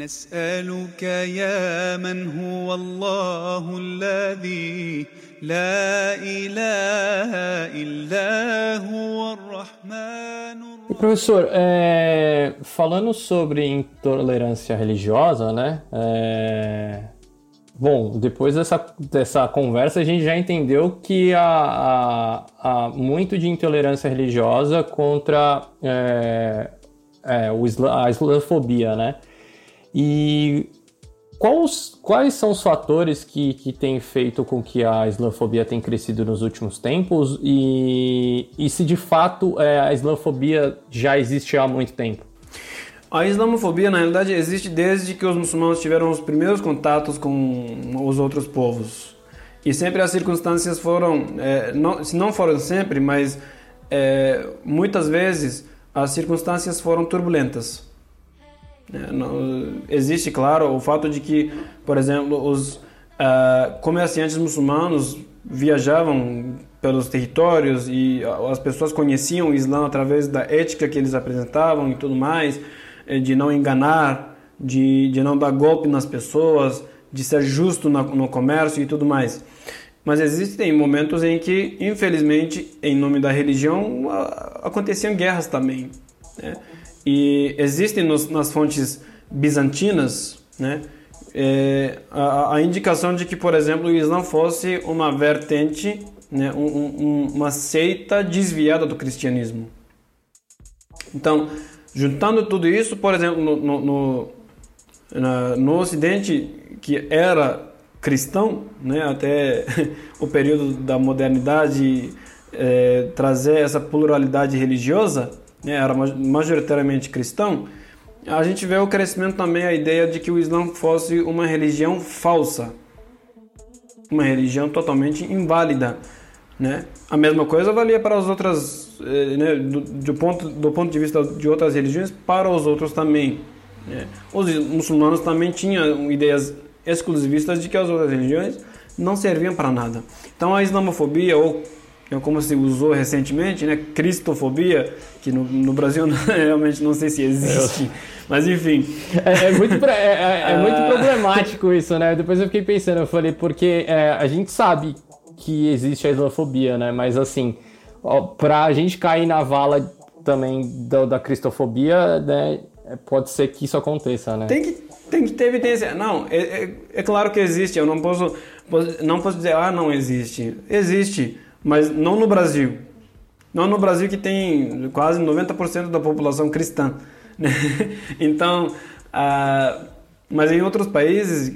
E professor, é, falando sobre intolerância religiosa, né? É, Bom, depois dessa, dessa conversa, a gente já entendeu que há, há, há muito de intolerância religiosa contra é, é, isla, a islamofobia, né? E Quais, quais são os fatores que, que têm feito com que a islamofobia tenha crescido nos últimos tempos e, e se de fato é, a islamofobia já existe há muito tempo? A islamofobia, na realidade, existe desde que os muçulmanos tiveram os primeiros contatos com os outros povos. E sempre as circunstâncias foram, é, não, se não foram sempre, mas é, muitas vezes as circunstâncias foram turbulentas. É, não, existe, claro, o fato de que, por exemplo, os uh, comerciantes muçulmanos viajavam pelos territórios e as pessoas conheciam o Islã através da ética que eles apresentavam e tudo mais, de não enganar, de, de não dar golpe nas pessoas, de ser justo no, no comércio e tudo mais. Mas existem momentos em que, infelizmente, em nome da religião, aconteciam guerras também. Né? E existem nos, nas fontes bizantinas né, é, a, a, indicação de que, por exemplo, o Islã fosse uma vertente, né, um, um, uma seita desviada do cristianismo. Então, juntando tudo isso, por exemplo, no, no, no, na, no Ocidente, que era cristão, né, até o período da modernidade, é, trazer essa pluralidade religiosa, né, era majoritariamente cristão, a gente vê o crescimento também a ideia de que o Islã fosse uma religião falsa, uma religião totalmente inválida, né? A mesma coisa valia para as outras, né, do, do, ponto, do ponto de vista de outras religiões, para os outros também. Né? Os muçulmanos também tinham ideias exclusivistas de que as outras religiões não serviam para nada. Então a islamofobia, ou como se usou recentemente, né, cristofobia, que no, no Brasil realmente não sei se existe, mas enfim. É, é muito, é, é, é muito ah. problemático isso, né? Depois eu fiquei pensando, eu falei, porque é, a gente sabe que existe a islamofobia, né? Mas assim, para a gente cair na vala também da, da cristofobia, né? Pode ser que isso aconteça, né? Tem que, tem que ter evidência. Não, é, é, é, claro que existe. Eu não posso, não posso dizer, ah, não existe. Existe, mas não no Brasil. Não no Brasil que tem quase 90% da população cristã. Né? então, ah, mas em outros países,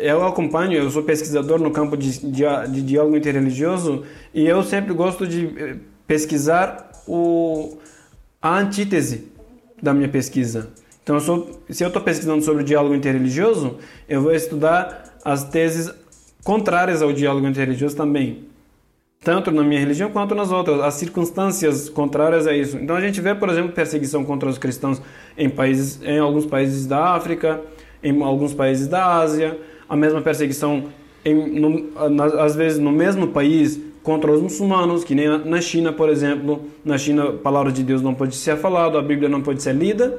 eu acompanho, eu sou pesquisador no campo de, de, de diálogo interreligioso e eu sempre gosto de eh, pesquisar o, a antítese da minha pesquisa. Então, eu sou, se eu estou pesquisando sobre o diálogo interreligioso, eu vou estudar as teses contrárias ao diálogo interreligioso também. Tanto na minha religião quanto nas outras, as circunstâncias contrárias a isso. Então a gente vê, por exemplo, perseguição contra os cristãos em países, em alguns países da África, em alguns países da Ásia, a mesma perseguição em, no, às vezes no mesmo país contra os muçulmanos, que nem na China, por exemplo. Na China, a palavra de Deus não pode ser falada, a Bíblia não pode ser lida,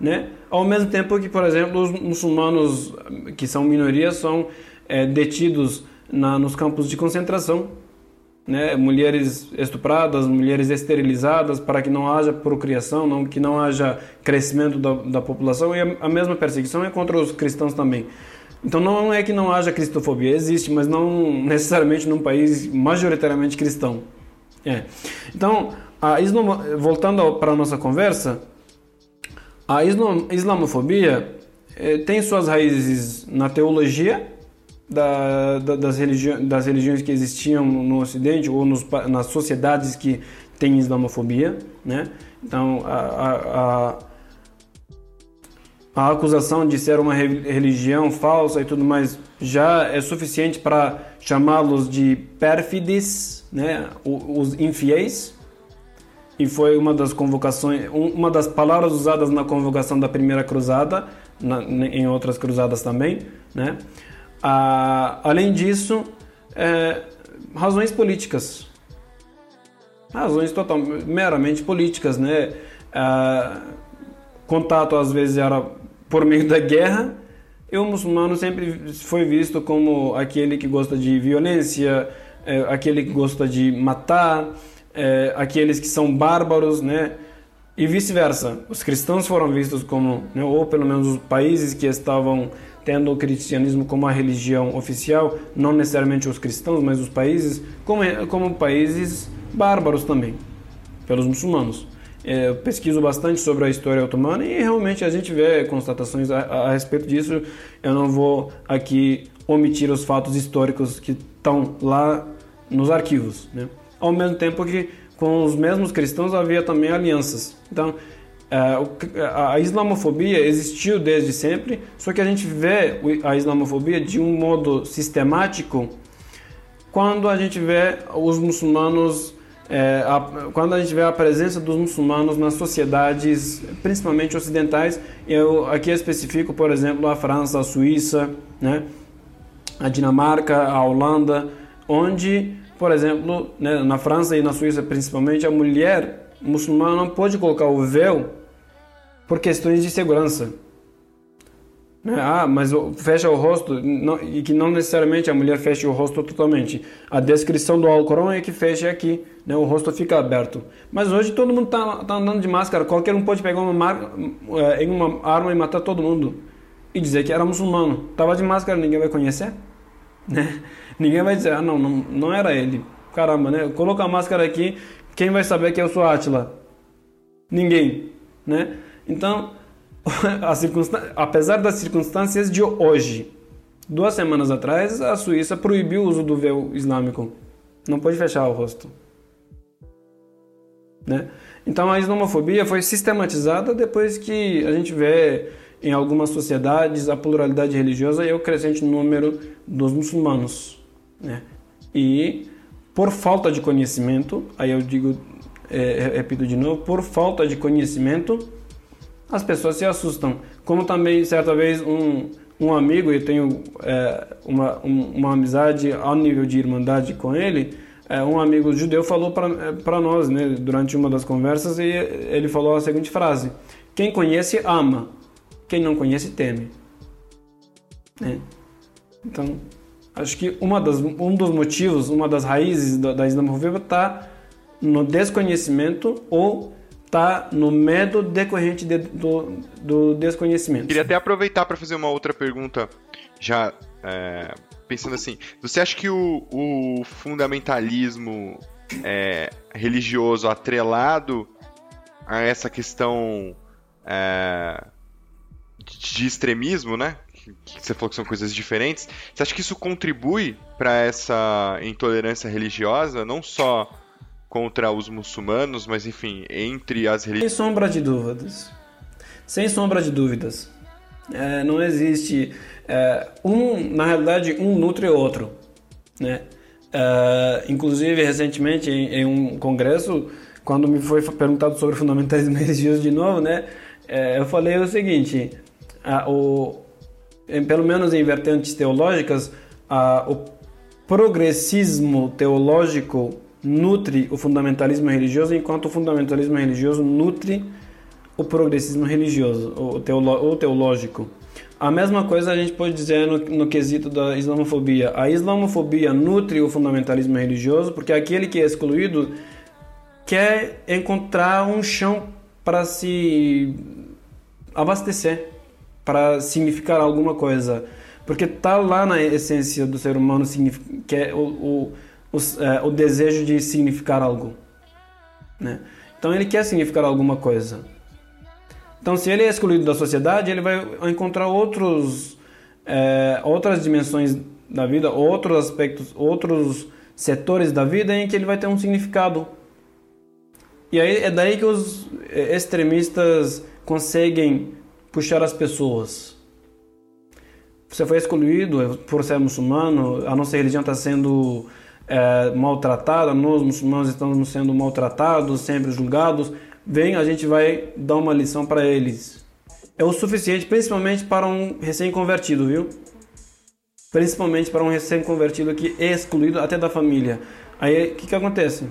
né? Ao mesmo tempo que, por exemplo, os muçulmanos, que são minorias, são é, detidos na, nos campos de concentração, né? mulheres estupradas, mulheres esterilizadas, para que não haja procriação, não, que não haja crescimento da, da população, e a, mesma perseguição é contra os cristãos também. Então não é que não haja cristofobia, existe, mas não necessariamente num país majoritariamente cristão. É. Então, voltando para a nossa conversa, a islam, islamofobia eh, tem suas raízes na teologia da, da, das, religi das religiões que existiam no Ocidente ou nos, nas sociedades que têm islamofobia, né? Então, a, a, a a acusação de ser uma religião falsa e tudo mais já é suficiente para chamá-los de pérfides, né, os infiéis, e foi uma das convocações, uma das palavras usadas na convocação da primeira cruzada, na, em outras cruzadas também, né? Ah, além disso, é, razões políticas, razões totalmente meramente políticas, né? Ah, contato às vezes era por meio da guerra, e o muçulmano sempre foi visto como aquele que gosta de violência, é, aquele que gosta de matar, é, aqueles que são bárbaros, né? E vice-versa. Os cristãos foram vistos como, né, ou pelo menos os países que estavam tendo o cristianismo como a religião oficial, não necessariamente os cristãos, mas os países, como, como países bárbaros também, pelos muçulmanos. é, eu pesquiso bastante sobre a história otomana e realmente a gente vê constatações a, a, respeito disso. Eu não vou aqui omitir os fatos históricos que estão lá nos arquivos. Né? Ao mesmo tempo que com os mesmos cristãos havia também alianças. Então, a islamofobia existiu desde sempre, só que a gente vê a islamofobia de um modo sistemático quando a gente vê os muçulmanos, é, a, quando a gente vê a presença dos muçulmanos nas sociedades, principalmente ocidentais. Eu aqui especifico, por exemplo, a França, a Suíça, né, a Dinamarca, a Holanda, onde, por exemplo, né, na França e na Suíça principalmente, a mulher muçulmana não pode colocar o véu por questões de segurança. Né? Ah, mas fecha o rosto, não, e que não necessariamente a mulher feche o rosto totalmente. A descrição do Alcorão é que fecha aqui, né? o rosto fica aberto. Mas hoje todo mundo está tá andando de máscara, qualquer um pode pegar uma, mar, é, uma arma e matar todo mundo. E dizer que era muçulmano. Tava de máscara, ninguém vai conhecer? Né? Ninguém vai dizer, ah não, não, não era ele. Caramba, né? Coloca a máscara aqui, quem vai saber que eu sou Atila? Ninguém, né? Então, apesar das circunstâncias de hoje, duas semanas atrás, a Suíça proibiu o uso do véu islâmico. Não pode fechar o rosto. Né? Então, a islamofobia foi sistematizada depois que a gente vê em algumas sociedades a pluralidade religiosa e o crescente número dos muçulmanos. Né? E por falta de conhecimento, aí eu digo, é, repito de novo, por falta de conhecimento, as pessoas se assustam. Como também, certa vez, um, um amigo, eu tenho é, uma, um, uma amizade ao nível de irmandade com ele, é, um amigo judeu falou para é, nós, né, durante uma das conversas, e ele falou a seguinte frase: Quem conhece, ama. Quem não conhece, teme. Né? Então, acho que uma das, um dos motivos, uma das raízes da, da islamofobia está no desconhecimento ou está no medo decorrente de, do, do desconhecimento. Queria até aproveitar para fazer uma outra pergunta, já é, pensando assim, você acha que o, o fundamentalismo é, religioso atrelado a essa questão é, de extremismo, né? Que você falou que são coisas diferentes. Você acha que isso contribui para essa intolerância religiosa, não só contra os muçulmanos, mas enfim, entre as religiões. Sem sombra de dúvidas. Sem sombra de dúvidas. É, não existe. É, um, na realidade, um nutre o outro. Né? É, inclusive, recentemente, em, em, um congresso, quando me foi perguntado sobre fundamentalismo religioso de novo, né, é, eu falei o seguinte: a, o, em, pelo menos em vertentes teológicas, a, o progressismo teológico nutre o fundamentalismo religioso, enquanto o fundamentalismo religioso nutre o progressismo religioso, ou, teolo, teológico. A mesma coisa a gente pode dizer no, no quesito da islamofobia. A islamofobia nutre o fundamentalismo religioso, porque aquele que é excluído quer encontrar um chão para se abastecer, para significar alguma coisa. Porque está lá na essência do ser humano que é o, o o, é, o desejo de significar algo. Né? Então ele quer significar alguma coisa. Então se ele é excluído da sociedade, ele vai encontrar outros, é, outras dimensões da vida, outros aspectos, outros setores da vida em que ele vai ter um significado. E aí é daí que os extremistas conseguem puxar as pessoas. Você foi excluído por ser muçulmano, a nossa religião está sendo é, maltratada, nós muçulmanos estamos sendo maltratados, sempre julgados, vem, a gente vai dar uma lição para eles. É o suficiente, principalmente para um recém-convertido, viu? Principalmente para um recém-convertido que é excluído até da família. Aí o que, que acontece?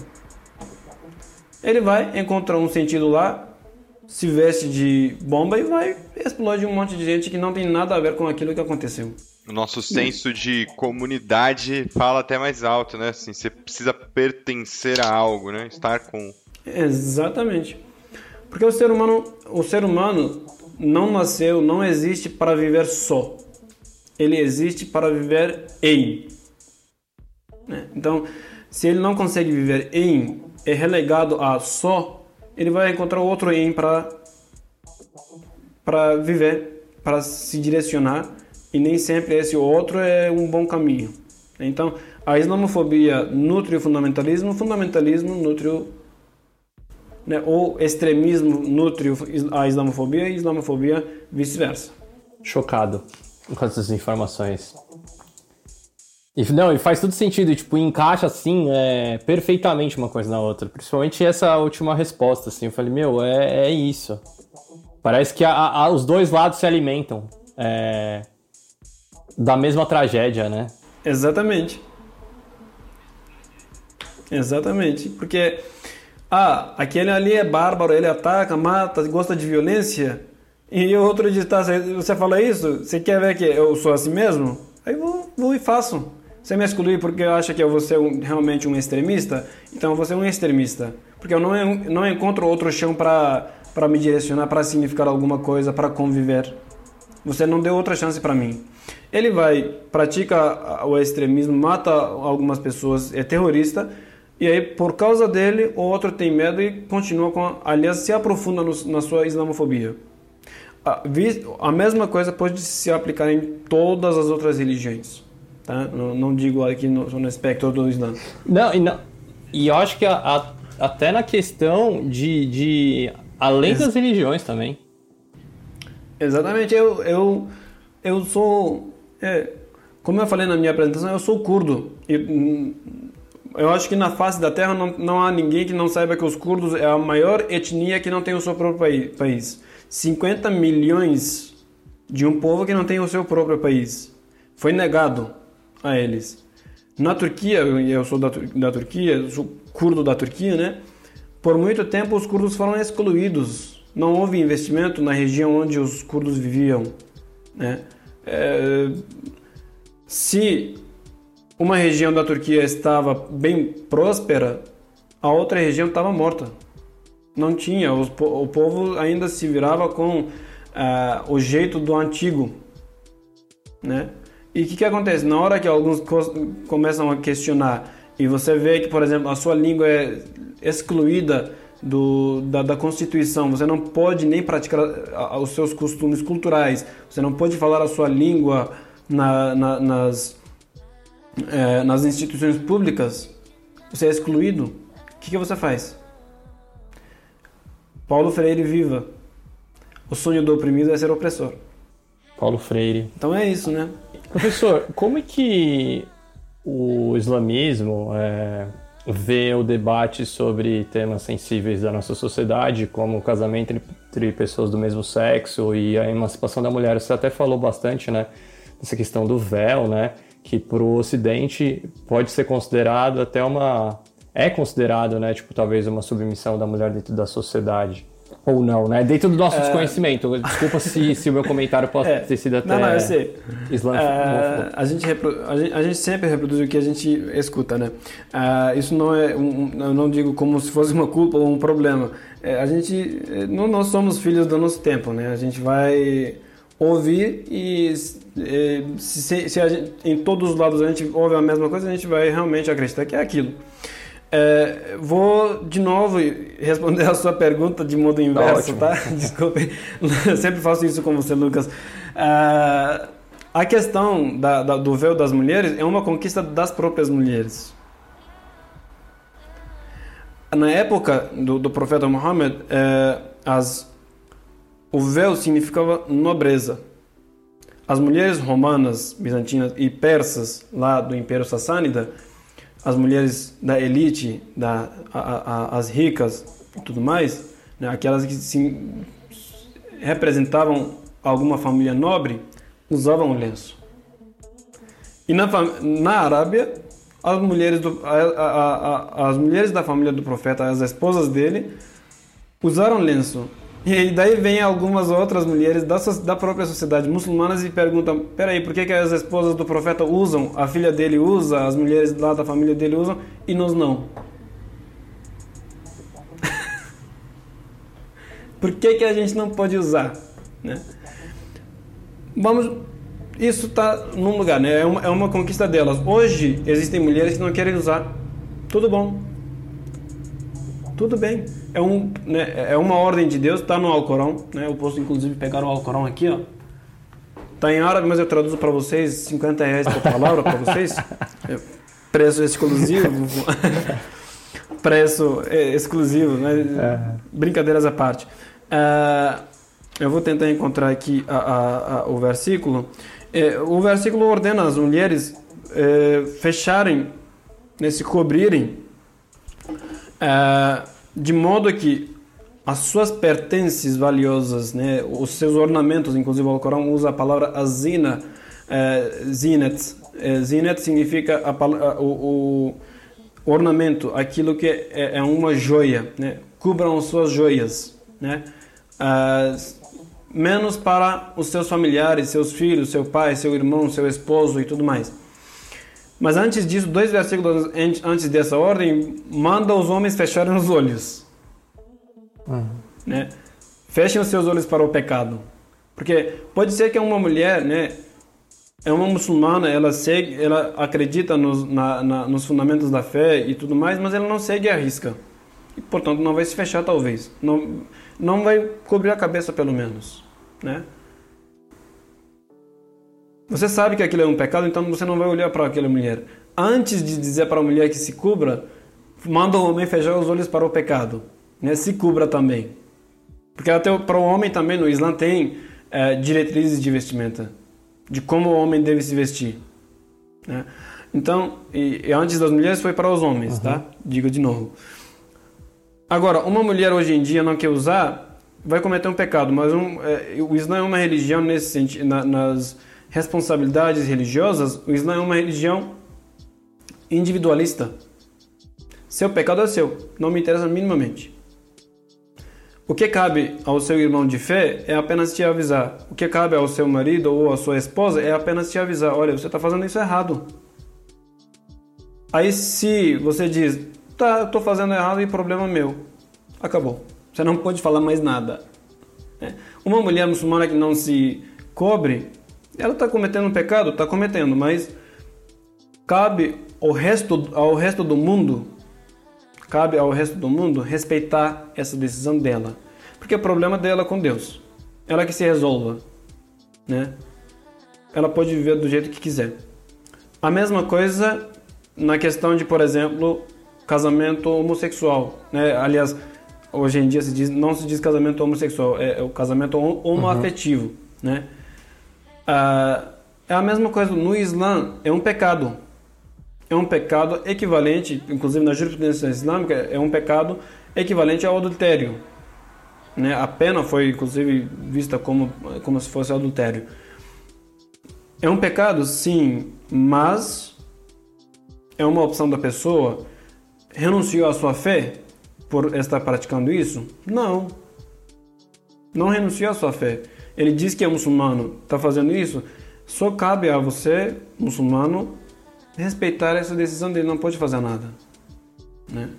Ele vai encontrar um sentido lá, se veste de bomba e vai explodir um monte de gente que não tem nada a ver com aquilo que aconteceu. O nosso senso de comunidade fala até mais alto, né? Assim, você precisa pertencer a algo, né? Estar com. Exatamente. Porque o ser humano, o ser humano não nasceu, não existe para viver só. Ele existe para viver em. Né? Então, se ele não consegue viver em, é relegado a só, ele vai encontrar outro em para para viver, para se direcionar e nem sempre esse outro é um bom caminho. Então, a islamofobia nutre o fundamentalismo, o fundamentalismo nutre o né, ou extremismo nutre a islamofobia e islamofobia vice-versa. Chocado com essas informações. E, não, e faz todo sentido, tipo, encaixa assim é, perfeitamente uma coisa na outra. Principalmente essa última resposta, assim. Eu falei, meu, é, é isso. Parece que a, a, os dois lados se alimentam é, da mesma tragédia, né? Exatamente. Exatamente. Porque, ah, aquele ali é bárbaro, ele ataca, mata, gosta de violência. E o outro diz, tá, você fala isso? Você quer ver que eu sou assim mesmo? Aí vou, vou e faço. Você me exclui porque acha que eu vou ser um, realmente um extremista? Então você é um extremista. Porque eu não, não encontro outro chão para me direcionar, para significar alguma coisa, para conviver. Você não deu outra chance para mim. Ele vai, pratica o extremismo, mata algumas pessoas, é terrorista, e aí por causa dele o outro tem medo e continua com, aliás, se aprofunda no, na sua islamofobia. A, a mesma coisa pode se aplicar em todas as outras religiões. Tá? Não, não digo aqui no, no espectro do Islã. Não, e, não, e eu acho que a, a, até na questão de, de além Ex das religiões também. Exatamente, eu, eu, eu sou, é, como eu falei na minha apresentação, eu sou curdo. E, hum, eu acho que na face da Terra não, não há ninguém que não saiba que os curdos é a maior etnia que não tem o seu próprio país. 50 milhões de um povo que não tem o seu próprio país. Foi negado a eles. Na Turquia, eu sou da, da Turquia, sou curdo da Turquia, né? Por muito tempo os curdos foram excluídos. Não houve investimento na região onde os curdos viviam, né? É, se uma região da Turquia estava bem próspera, a outra região estava morta. Não tinha, os, o povo ainda se virava com uh, o jeito do antigo, né? E o que, que acontece? Na hora que alguns começam a questionar e você vê que, por exemplo, a sua língua é excluída do, da, da, Constituição, você não pode nem praticar os seus costumes culturais, você não pode falar a sua língua na, na, nas, é, nas instituições públicas, você é excluído, o que, que você faz? Paulo Freire viva. O sonho do oprimido é ser opressor. Paulo Freire. Então é isso, né? Professor, como é que o islamismo é, vê o debate sobre temas sensíveis da nossa sociedade, como o casamento entre pessoas do mesmo sexo e a emancipação da mulher? Você até falou bastante, né, dessa questão do véu, né, que para o Ocidente pode ser considerado até uma é considerado, né, tipo talvez uma submissão da mulher dentro da sociedade. Ou não, né? Dentro do nosso é... desconhecimento. Desculpa se, se o meu comentário pode é... ter sido até. Não, não, eu sei. É... A, gente repro... a, gente, a gente sempre reproduz o que a gente escuta, né? Uh, isso não é. Um, eu não digo como se fosse uma culpa ou um problema. A gente. Não, nós somos filhos do nosso tempo, né? A gente vai ouvir e se, se gente, em todos os lados a gente ouve a mesma coisa, a gente vai realmente acreditar que é aquilo. É, vou de novo responder a sua pergunta de modo inverso, tá? tá? Desculpe, eu sempre faço isso com você, Lucas. É, a questão da, da, do véu das mulheres é uma conquista das próprias mulheres. Na época do, do profeta Muhammad, é, as, o véu significava nobreza. As mulheres romanas, bizantinas e persas lá do Império Sassânida as mulheres da elite, da, a, a, as ricas e tudo mais, né, aquelas que se representavam alguma família nobre, usavam o lenço. E na, na Arábia, as mulheres, do, a, as mulheres da família do profeta, as esposas dele, usaram lenço. E daí vem algumas outras mulheres da, da própria sociedade muçulmanas e perguntam: peraí, por que, que as esposas do profeta usam, a filha dele usa, as mulheres lá da família dele usam e nós não? por que, que a gente não pode usar? Né? Vamos. Isso está num lugar, né? É uma, é uma conquista delas. Hoje existem mulheres que não querem usar. Tudo bom. tudo bem. É, um, né, é uma ordem de Deus, está no Alcorão. Né? Eu posso, inclusive, pegar o Alcorão aqui, ó. Está em árabe, mas eu traduzo para vocês, 50 reais por palavra para vocês. É preço exclusivo. preço é, exclusivo, né? É. Brincadeiras à parte. Uh, eu vou tentar encontrar aqui a, a, a, o versículo. É, o versículo ordena as mulheres é, fecharem, né, se cobrirem, é, de modo que as suas pertences valiosas, né, os seus ornamentos, inclusive o Corão usa a palavra azina, é, zinet. É, zinet significa a, a, o, o, ornamento, aquilo que é, é uma joia, né, cubram suas joias, né, menos para os seus familiares, seus filhos, seu pai, seu irmão, seu esposo e tudo mais. Mas antes disso, dois versículos antes dessa ordem, manda os homens fecharem os olhos. Uhum. Né? Fechem os seus olhos para o pecado. Porque pode ser que uma mulher, né, é uma muçulmana, ela segue, ela acredita nos, na, na, nos fundamentos da fé e tudo mais, mas ela não segue a risca. E, portanto, não vai se fechar, talvez. Não, não vai cobrir a cabeça, pelo menos. Né? Você sabe que aquilo é um pecado, então você não vai olhar para aquela mulher. Antes de dizer para a mulher que se cubra, manda o homem fechar os olhos para o pecado. Né? Se cubra também. Porque até para o homem também no Islã tem é, diretrizes de vestimenta, de como o homem deve se vestir. Né? Então, e, e antes das mulheres foi para os homens, uhum. tá? Digo de novo. Agora, uma mulher hoje em dia não quer usar, vai cometer um pecado, mas um, é, o Islã é uma religião nesse sentido, na, nas responsabilidades religiosas, o Islã é uma religião individualista. Seu pecado é seu, não me interessa minimamente. O que cabe ao seu irmão de fé é apenas te avisar. O que cabe ao seu marido ou à sua esposa é apenas te avisar: olha, você está fazendo isso errado. Aí, se você diz, tá, estou fazendo errado e problema meu, acabou. Você não pode falar mais nada. É. Uma mulher muçulmana que não se cobre, ela está cometendo um pecado? Está cometendo, mas cabe ao resto, ao resto do mundo, cabe ao resto do mundo respeitar essa decisão dela. Porque é problema dela com Deus. Ela que se resolva, né? Ela pode viver do jeito que quiser. A mesma coisa na questão de, por exemplo, casamento homossexual, né? Aliás, hoje em dia se diz, não se diz casamento homossexual, é, é o casamento homoafetivo, uhum. né? Ah, é a mesma coisa no Islã, é um pecado. É um pecado equivalente, inclusive na jurisprudência islâmica, é um pecado equivalente ao adultério. Né? A pena foi, inclusive, vista como, como se fosse adultério. É um pecado, sim, mas é uma opção da pessoa. Renunciou à sua fé por estar praticando isso? Não. Não renunciou à sua fé ele diz que é muçulmano, está fazendo isso, só cabe a você, muçulmano, respeitar essa decisão dele, não pode fazer nada. Né?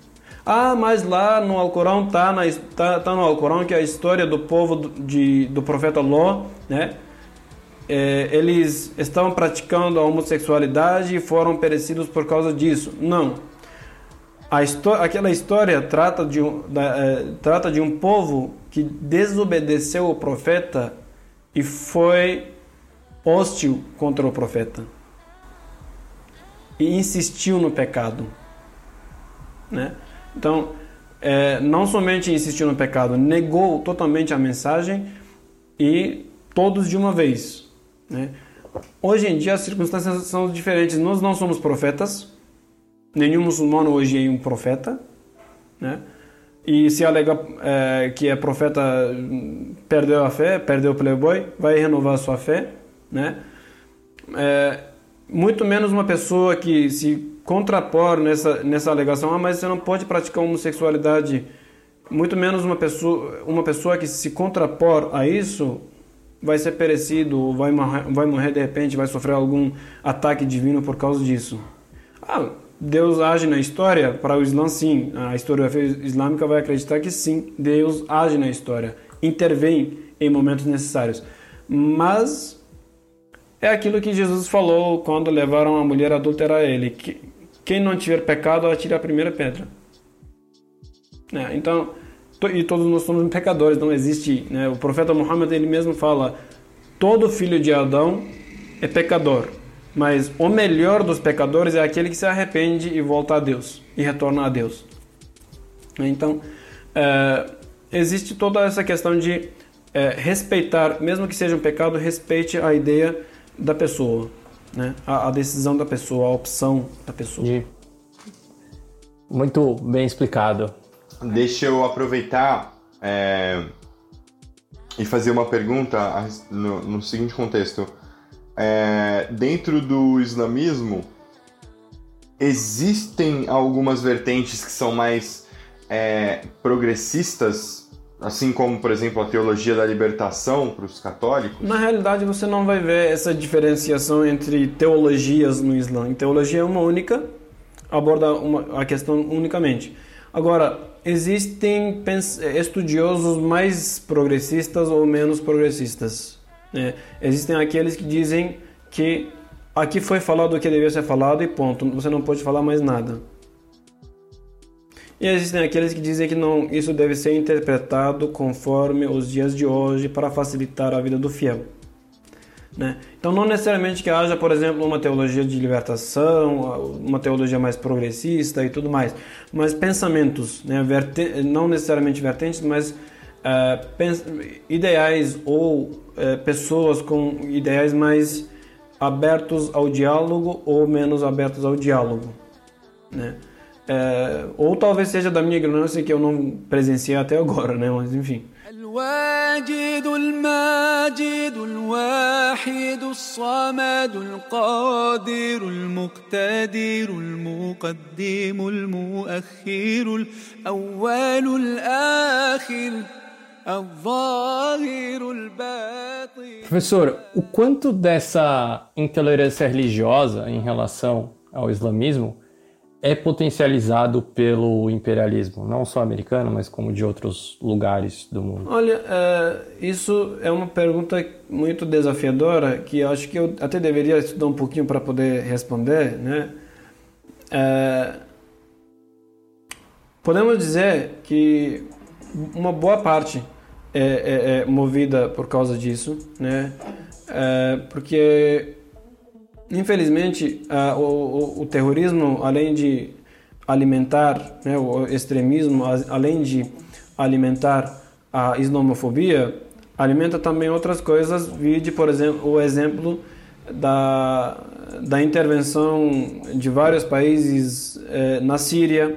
Ah, mas lá no Alcorão tá, na, tá, tá no Alcorão que a história do povo de, do profeta Ló, né? É, eles estavam praticando a homossexualidade e foram perecidos por causa disso. Não. A aquela história trata de, um, da, é, trata de um povo que desobedeceu o profeta e foi hostil contra o profeta e insistiu no pecado, né? Então, é, não somente insistiu no pecado, negou totalmente a mensagem e todos de uma vez, né? Hoje em dia as circunstâncias são diferentes. Nós não somos profetas. Nenhum muçulmano hoje é um profeta, né? E se alega é, que é profeta, perdeu a fé, perdeu o playboy, vai renovar a sua fé, né? É, muito menos uma pessoa que se contrapor nessa, nessa alegação, ah, mas você não pode praticar homossexualidade. Muito menos uma pessoa, uma pessoa que se contrapor a isso vai ser perecido, vai morrer, vai morrer de repente, vai sofrer algum ataque divino por causa disso. Ah, Deus age na história? Para o Islã, sim. A historiografia islâmica vai acreditar que sim, Deus age na história, intervém em momentos necessários. Mas é aquilo que Jesus falou quando levaram a mulher adúltera a ele: que quem não tiver pecado, atire a primeira pedra. Né? Então, e todos nós somos pecadores, não existe. Né? O profeta Muhammad ele mesmo fala: todo filho de Adão é pecador, mas o melhor dos pecadores é aquele que se arrepende e volta a Deus e retorna a Deus. Então, é, existe toda essa questão de é, respeitar, mesmo que seja um pecado, respeite a ideia da pessoa, né? a, a decisão da pessoa, a opção da pessoa. Muito bem explicado. Deixa eu aproveitar é, e fazer uma pergunta no, no seguinte contexto. É, dentro do islamismo, existem algumas vertentes que são mais é, progressistas, assim como, por exemplo, a teologia da libertação para os católicos? Na realidade, você não vai ver essa diferenciação entre teologias no Islã. Teologia é uma única, aborda uma, a questão unicamente. Agora, existem estudiosos mais progressistas ou menos progressistas. Né? Existem aqueles que dizem que aqui foi falado o que devia ser falado e ponto, você não pode falar mais nada. E existem aqueles que dizem que não, isso deve ser interpretado conforme os dias de hoje para facilitar a vida do fiel. Né? Então, não necessariamente que haja, por exemplo, uma teologia de libertação, uma teologia mais progressista e tudo mais, mas pensamentos, né? não necessariamente vertentes, mas uh, ideais ou uh, pessoas com ideais mais abertos ao diálogo ou menos abertos ao diálogo. Né? É, ou talvez seja da minha ignorância que eu não presenciei até agora, né? Mas enfim. الواجد الماجد الواحد الصمد القادر المقتدر المقدم المؤخر الأول الآخر Professor, o quanto dessa intolerância religiosa em relação ao islamismo é potencializado pelo imperialismo, não só americano, mas como de outros lugares do mundo? Olha, é, isso é uma pergunta muito desafiadora que acho que eu até deveria estudar um pouquinho para poder responder, né? É, podemos dizer que uma boa parte é, é, é movida por causa disso, né? É, porque infelizmente, uh, o, o, terrorismo, além de alimentar né, o extremismo, além de alimentar a islamofobia, alimenta também outras coisas. Vide, por exemplo, o exemplo da, da intervenção de vários países eh, na Síria,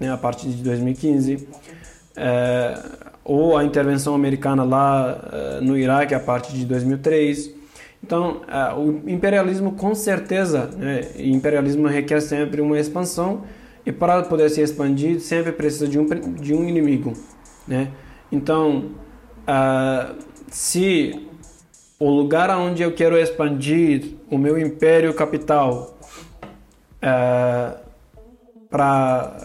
né, a partir de 2015, eh, ou a intervenção americana lá eh, no Iraque a partir de 2003. Então, uh, o imperialismo, com certeza, né, imperialismo requer sempre uma expansão e para poder se expandir sempre precisa de um, de um inimigo. Né? Então, uh, se o lugar onde eu quero expandir o meu império capital uh, para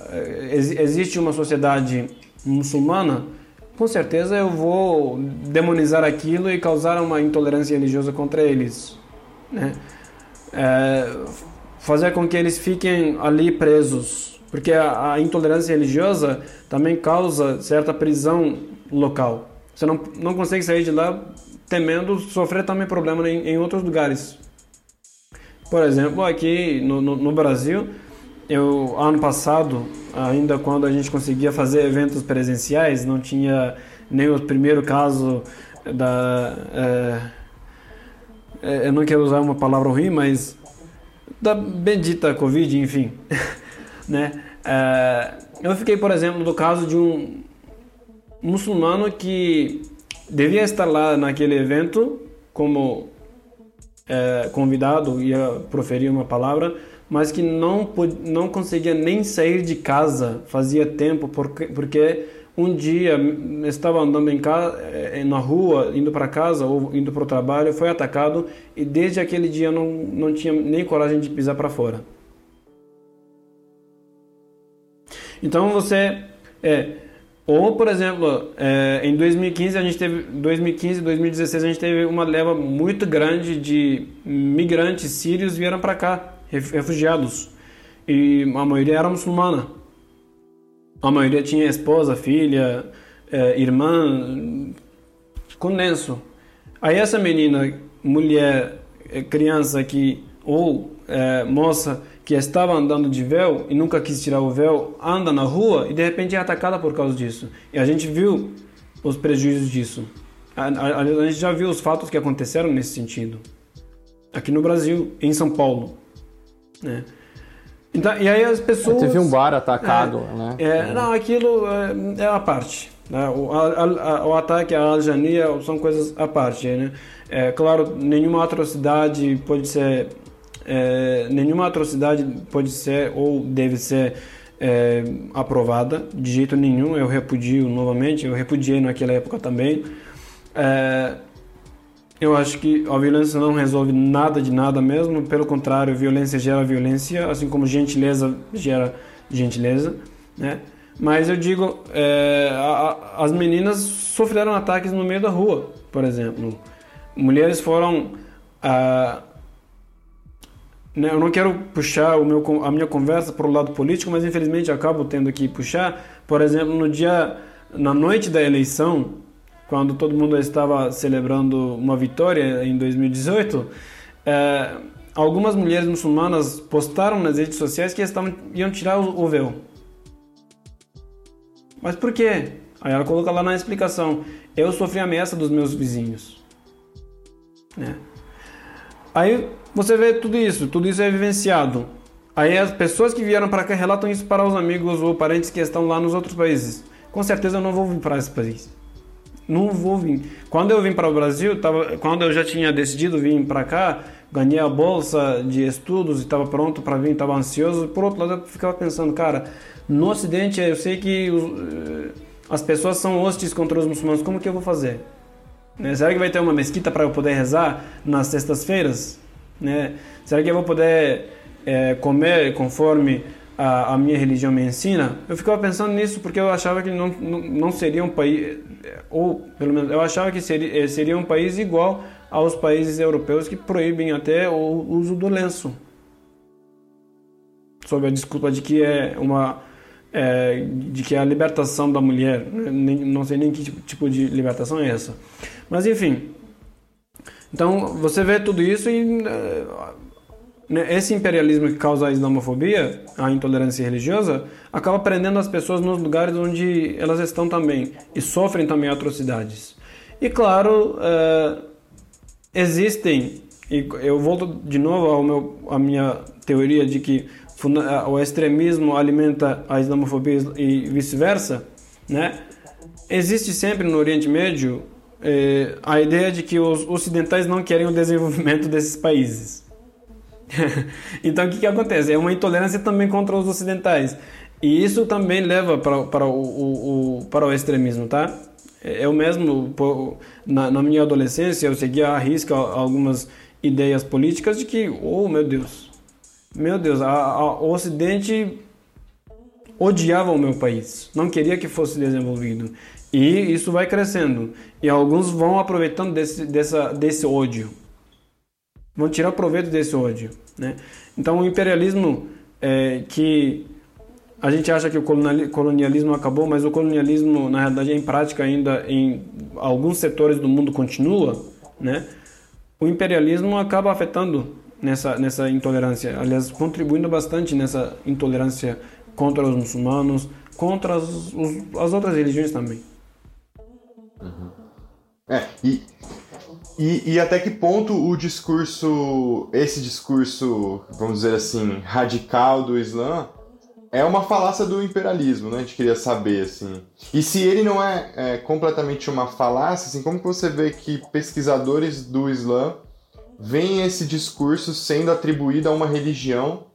existe uma sociedade muçulmana com certeza eu vou demonizar aquilo e causar uma intolerância religiosa contra eles. Né? É, fazer com que eles fiquem ali presos, porque a, a, intolerância religiosa também causa certa prisão local. Você não, não consegue sair de lá temendo sofrer também problema em, em outros lugares. Por exemplo, aqui no, no, no Brasil, eu ano passado, ainda quando a gente conseguia fazer eventos presenciais, não tinha nem o primeiro caso da é, é, eu não quero usar uma palavra ruim, mas da bendita Covid, enfim, né? É, eu fiquei, por exemplo, do caso de um muçulmano que devia estar lá naquele evento como é, convidado, ia proferir uma palavra, mas que não, não conseguia nem sair de casa fazia tempo, porque, porque um dia estava andando em casa, eh, na rua, indo para casa ou indo para o trabalho, foi atacado e desde aquele dia não, não tinha nem coragem de pisar para fora. Então você é, ou por exemplo, é, em 2015 a gente teve 2015, 2016 a gente teve uma leva muito grande de migrantes sírios vieram para cá refugiados e a maioria era muçulmana. A maioria tinha esposa, filha, é, irmã, condenso. Aí essa menina, mulher, é, criança que ou é, moça que estava andando de véu e nunca quis tirar o véu, anda na rua e de repente é atacada por causa disso. E a gente viu os prejuízos disso. A, a, a gente já viu os fatos que aconteceram nesse sentido. Aqui no Brasil, em São Paulo. Né? Então, e aí as pessoas. Teve um bar atacado, é, né? É, não, aquilo é, é a parte. Né? O, a, a, o ataque à Aljania são coisas à parte. Né? É claro, nenhuma atrocidade pode ser. É, nenhuma atrocidade pode ser ou deve ser é, aprovada de jeito nenhum. Eu repudio novamente, eu repudiei naquela época também. É, eu acho que a violência não resolve nada de nada mesmo, pelo contrário, violência gera violência, assim como gentileza gera gentileza, né? Mas eu digo, é, a, a, as meninas sofreram ataques no meio da rua, por exemplo. Mulheres foram. Ah, né, eu não quero puxar o meu, a minha conversa para o lado político, mas infelizmente acabo tendo que puxar. Por exemplo, no dia, na noite da eleição, quando todo mundo estava celebrando uma vitória em 2018, é, algumas mulheres muçulmanas postaram nas redes sociais que estavam, iam tirar o, o véu. Mas por quê? Aí ela coloca lá na explicação: eu sofri ameaça dos meus vizinhos. Né? Aí você vê tudo isso, tudo isso é vivenciado. Aí as pessoas que vieram para cá relatam isso para os amigos ou parentes que estão lá nos outros países. Com certeza eu não vou vir para esse país não vou vir. Quando eu vim para o Brasil, tava, quando eu já tinha decidido vir para cá, ganhei a bolsa de estudos e estava pronto para vir, estava ansioso. Por outro lado, eu ficava pensando, cara, no Ocidente eu sei que eh, as pessoas são hostis contra os muçulmanos, como que eu vou fazer? Né? Será que vai ter uma mesquita para eu poder rezar nas sextas-feiras? Né? Será que eu vou poder é, comer conforme a, a, minha religião me ensina? Eu ficava pensando nisso porque eu achava que não, não, não seria um país ou pelo menos eu achava que seria, eh, seria um país igual aos países europeus que proíbem até o uso do lenço, sob a desculpa de que é uma é, de que é a libertação da mulher, né? não sei nem que tipo, tipo de libertação é essa, mas enfim. Então você vê tudo isso e eh, esse imperialismo que causa a islamofobia, a intolerância religiosa, acaba prendendo as pessoas nos lugares onde elas estão também e sofrem também atrocidades. E claro, é, existem, e eu volto de novo ao meu, à minha teoria de que o extremismo alimenta a islamofobia e vice-versa, né? Existe sempre no Oriente Médio é, a ideia de que os ocidentais não querem o desenvolvimento desses países. então o que, que acontece? É uma intolerância também contra os ocidentais. E isso também leva para, para, o, o, para o extremismo, tá? É, eu mesmo, na, na minha adolescência, eu seguia à risca algumas ideias políticas de que, oh meu Deus, meu Deus, a, a, o Ocidente odiava o meu país, não queria que fosse desenvolvido. E isso vai crescendo. E alguns vão aproveitando desse, dessa, desse ódio vão tirar proveito desse ódio. Né? Então, o imperialismo é, que a gente acha que o colonialismo acabou, mas o colonialismo, na realidade, em prática ainda em alguns setores do mundo continua, né? O imperialismo acaba afetando nessa, nessa intolerância, aliás, contribuindo bastante nessa intolerância contra os muçulmanos, contra as, as outras religiões também. Uhum. É, e e, e, até que ponto o discurso, esse discurso, vamos dizer assim, radical do Islã é uma falácia do imperialismo, né? A gente queria saber, assim. E se ele não é, é completamente uma falácia, assim, como que você vê que pesquisadores do Islã veem esse discurso sendo atribuído a uma religião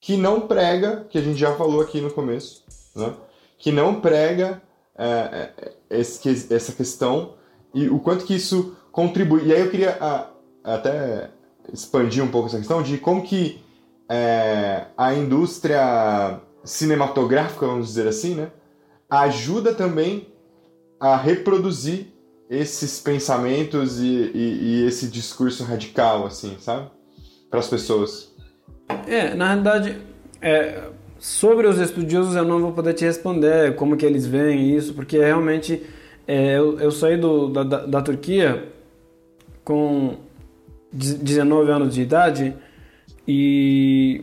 que não prega, que a gente já falou aqui no começo, né? Que não prega é, é esse, essa questão e o quanto que isso contribui. E aí eu queria a, até expandir um pouco essa questão de como que é, a indústria cinematográfica, vamos dizer assim, né, ajuda também a reproduzir esses pensamentos e, e, e esse discurso radical, assim, sabe? Para as pessoas. É, na realidade, é, Sobre os estudiosos eu não vou poder te responder como que eles veem isso, porque realmente é, eu, eu, saí do, da, da, da Turquia com 19 anos de idade e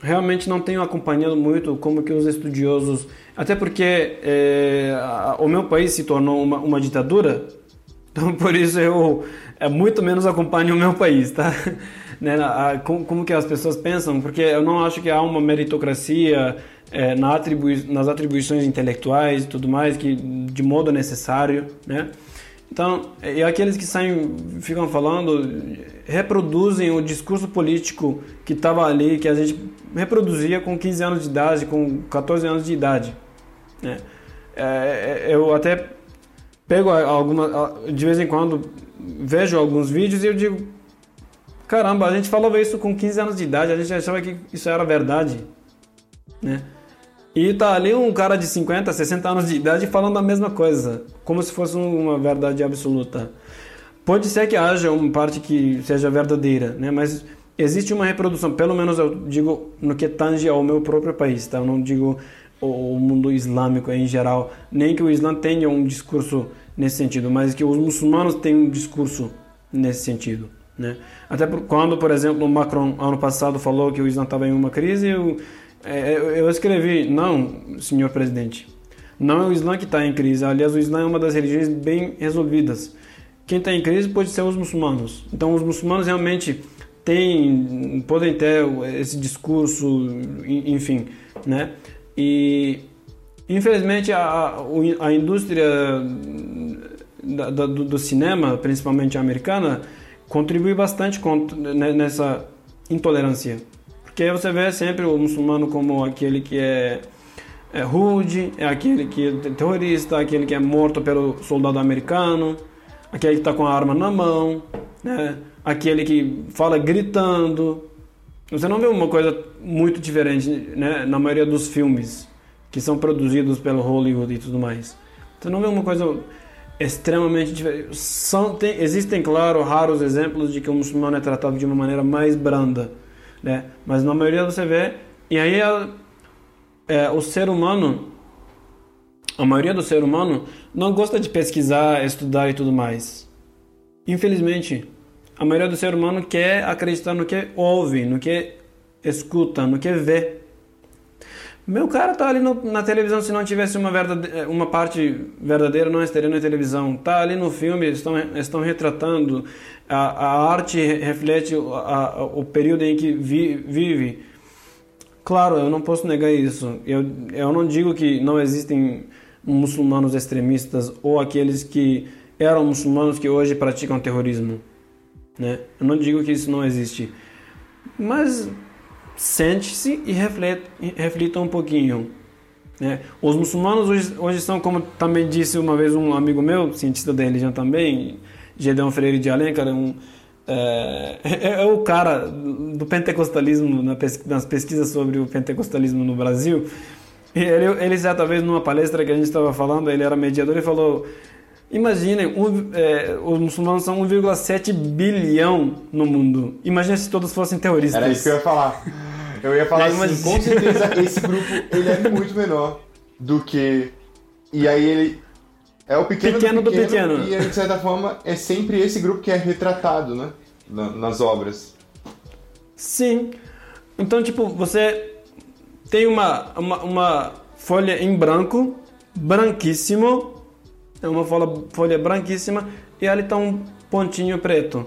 realmente não tenho acompanhado muito como que os estudiosos, até porque é, o meu país se tornou uma, uma ditadura, então por isso eu é, muito menos acompanho o meu país, tá? né, a, como, como, que as pessoas pensam, porque eu não acho que há uma meritocracia é, na atribui nas atribuições intelectuais e tudo mais, que de modo necessário, né? Então, e aqueles que saem, ficam falando, reproduzem o discurso político que estava ali, que a gente reproduzia com 15 anos de idade, com 14 anos de idade. Né? É, eu até pego alguma, de vez em quando, vejo alguns vídeos e eu digo, Caramba, a gente falava isso com 15 anos de idade, a gente achava que isso era verdade, né? E tá ali um cara de 50, 60 anos de idade falando a mesma coisa, como se fosse uma verdade absoluta. Pode ser que haja uma parte que seja verdadeira, né? Mas existe uma reprodução, pelo menos eu digo no que tange ao meu próprio país, tá? Eu não digo o mundo islâmico em geral, nem que o Islã tenha um discurso nesse sentido, mas que os muçulmanos têm um discurso nesse sentido. Né? Até por, quando, por exemplo, o Macron ano passado falou que o Islã estava em uma crise, eu, é, eu escrevi: não, senhor presidente, não é o Islã que está em crise. Aliás, o Islã é uma das religiões bem resolvidas. Quem está em crise pode ser os muçulmanos. Então, os muçulmanos realmente têm, podem ter esse discurso, enfim, né? E infelizmente a, a indústria da, do, do cinema, principalmente a americana, contribui bastante nessa intolerância. Porque você vê sempre o muçulmano como aquele que é, é rude, é aquele que é terrorista, aquele que é morto pelo soldado americano, aquele que está com a arma na mão, né? aquele que fala gritando. Você não vê uma coisa muito diferente né? na maioria dos filmes que são produzidos pelo Hollywood e tudo mais. Você não vê uma coisa extremamente diferente. São, tem, existem, claro, raros exemplos de que o muçulmano é tratado de uma maneira mais branda, né? Mas na maioria você vê, e aí é, é, o ser humano, a maioria do ser humano não gosta de pesquisar, estudar e tudo mais. Infelizmente, a maioria do ser humano quer acreditar no que ouve, no que escuta, no que vê. Meu cara tá ali no, na televisão, se não tivesse uma, verdade, uma parte verdadeira, não estaria na televisão. Tá ali no filme, estão, estão retratando. A, a arte reflete a, o período em que vi, vive. Claro, eu não posso negar isso. Eu, eu não digo que não existem muçulmanos extremistas ou aqueles que eram muçulmanos que hoje praticam terrorismo. Né? Eu não digo que isso não existe. Mas sente-se e reflita um pouquinho. Né? Os muçulmanos hoje, hoje são, como também disse uma vez um amigo meu, cientista da religião também, Gedeon Freire de Alencar, um, é, é, é, o cara do pentecostalismo, nas pesquisas sobre o pentecostalismo no Brasil. Ele, ele certa vez numa palestra que a gente estava falando, ele era mediador e falou Imaginem, um, é, os muçulmanos são 1,7 bilhão no mundo. Imagina se todos fossem terroristas. Era isso que eu ia falar. Eu ia falar assim, imagina... com certeza esse grupo ele é muito menor do que... E aí ele é o pequeno, pequeno do, pequeno, do pequeno. E de certa forma é sempre esse grupo que é retratado, né? nas obras. Sim. Então, tipo, você tem uma, uma, uma folha em branco, branquíssimo, é uma folha, folha branquíssima e ali está um pontinho preto.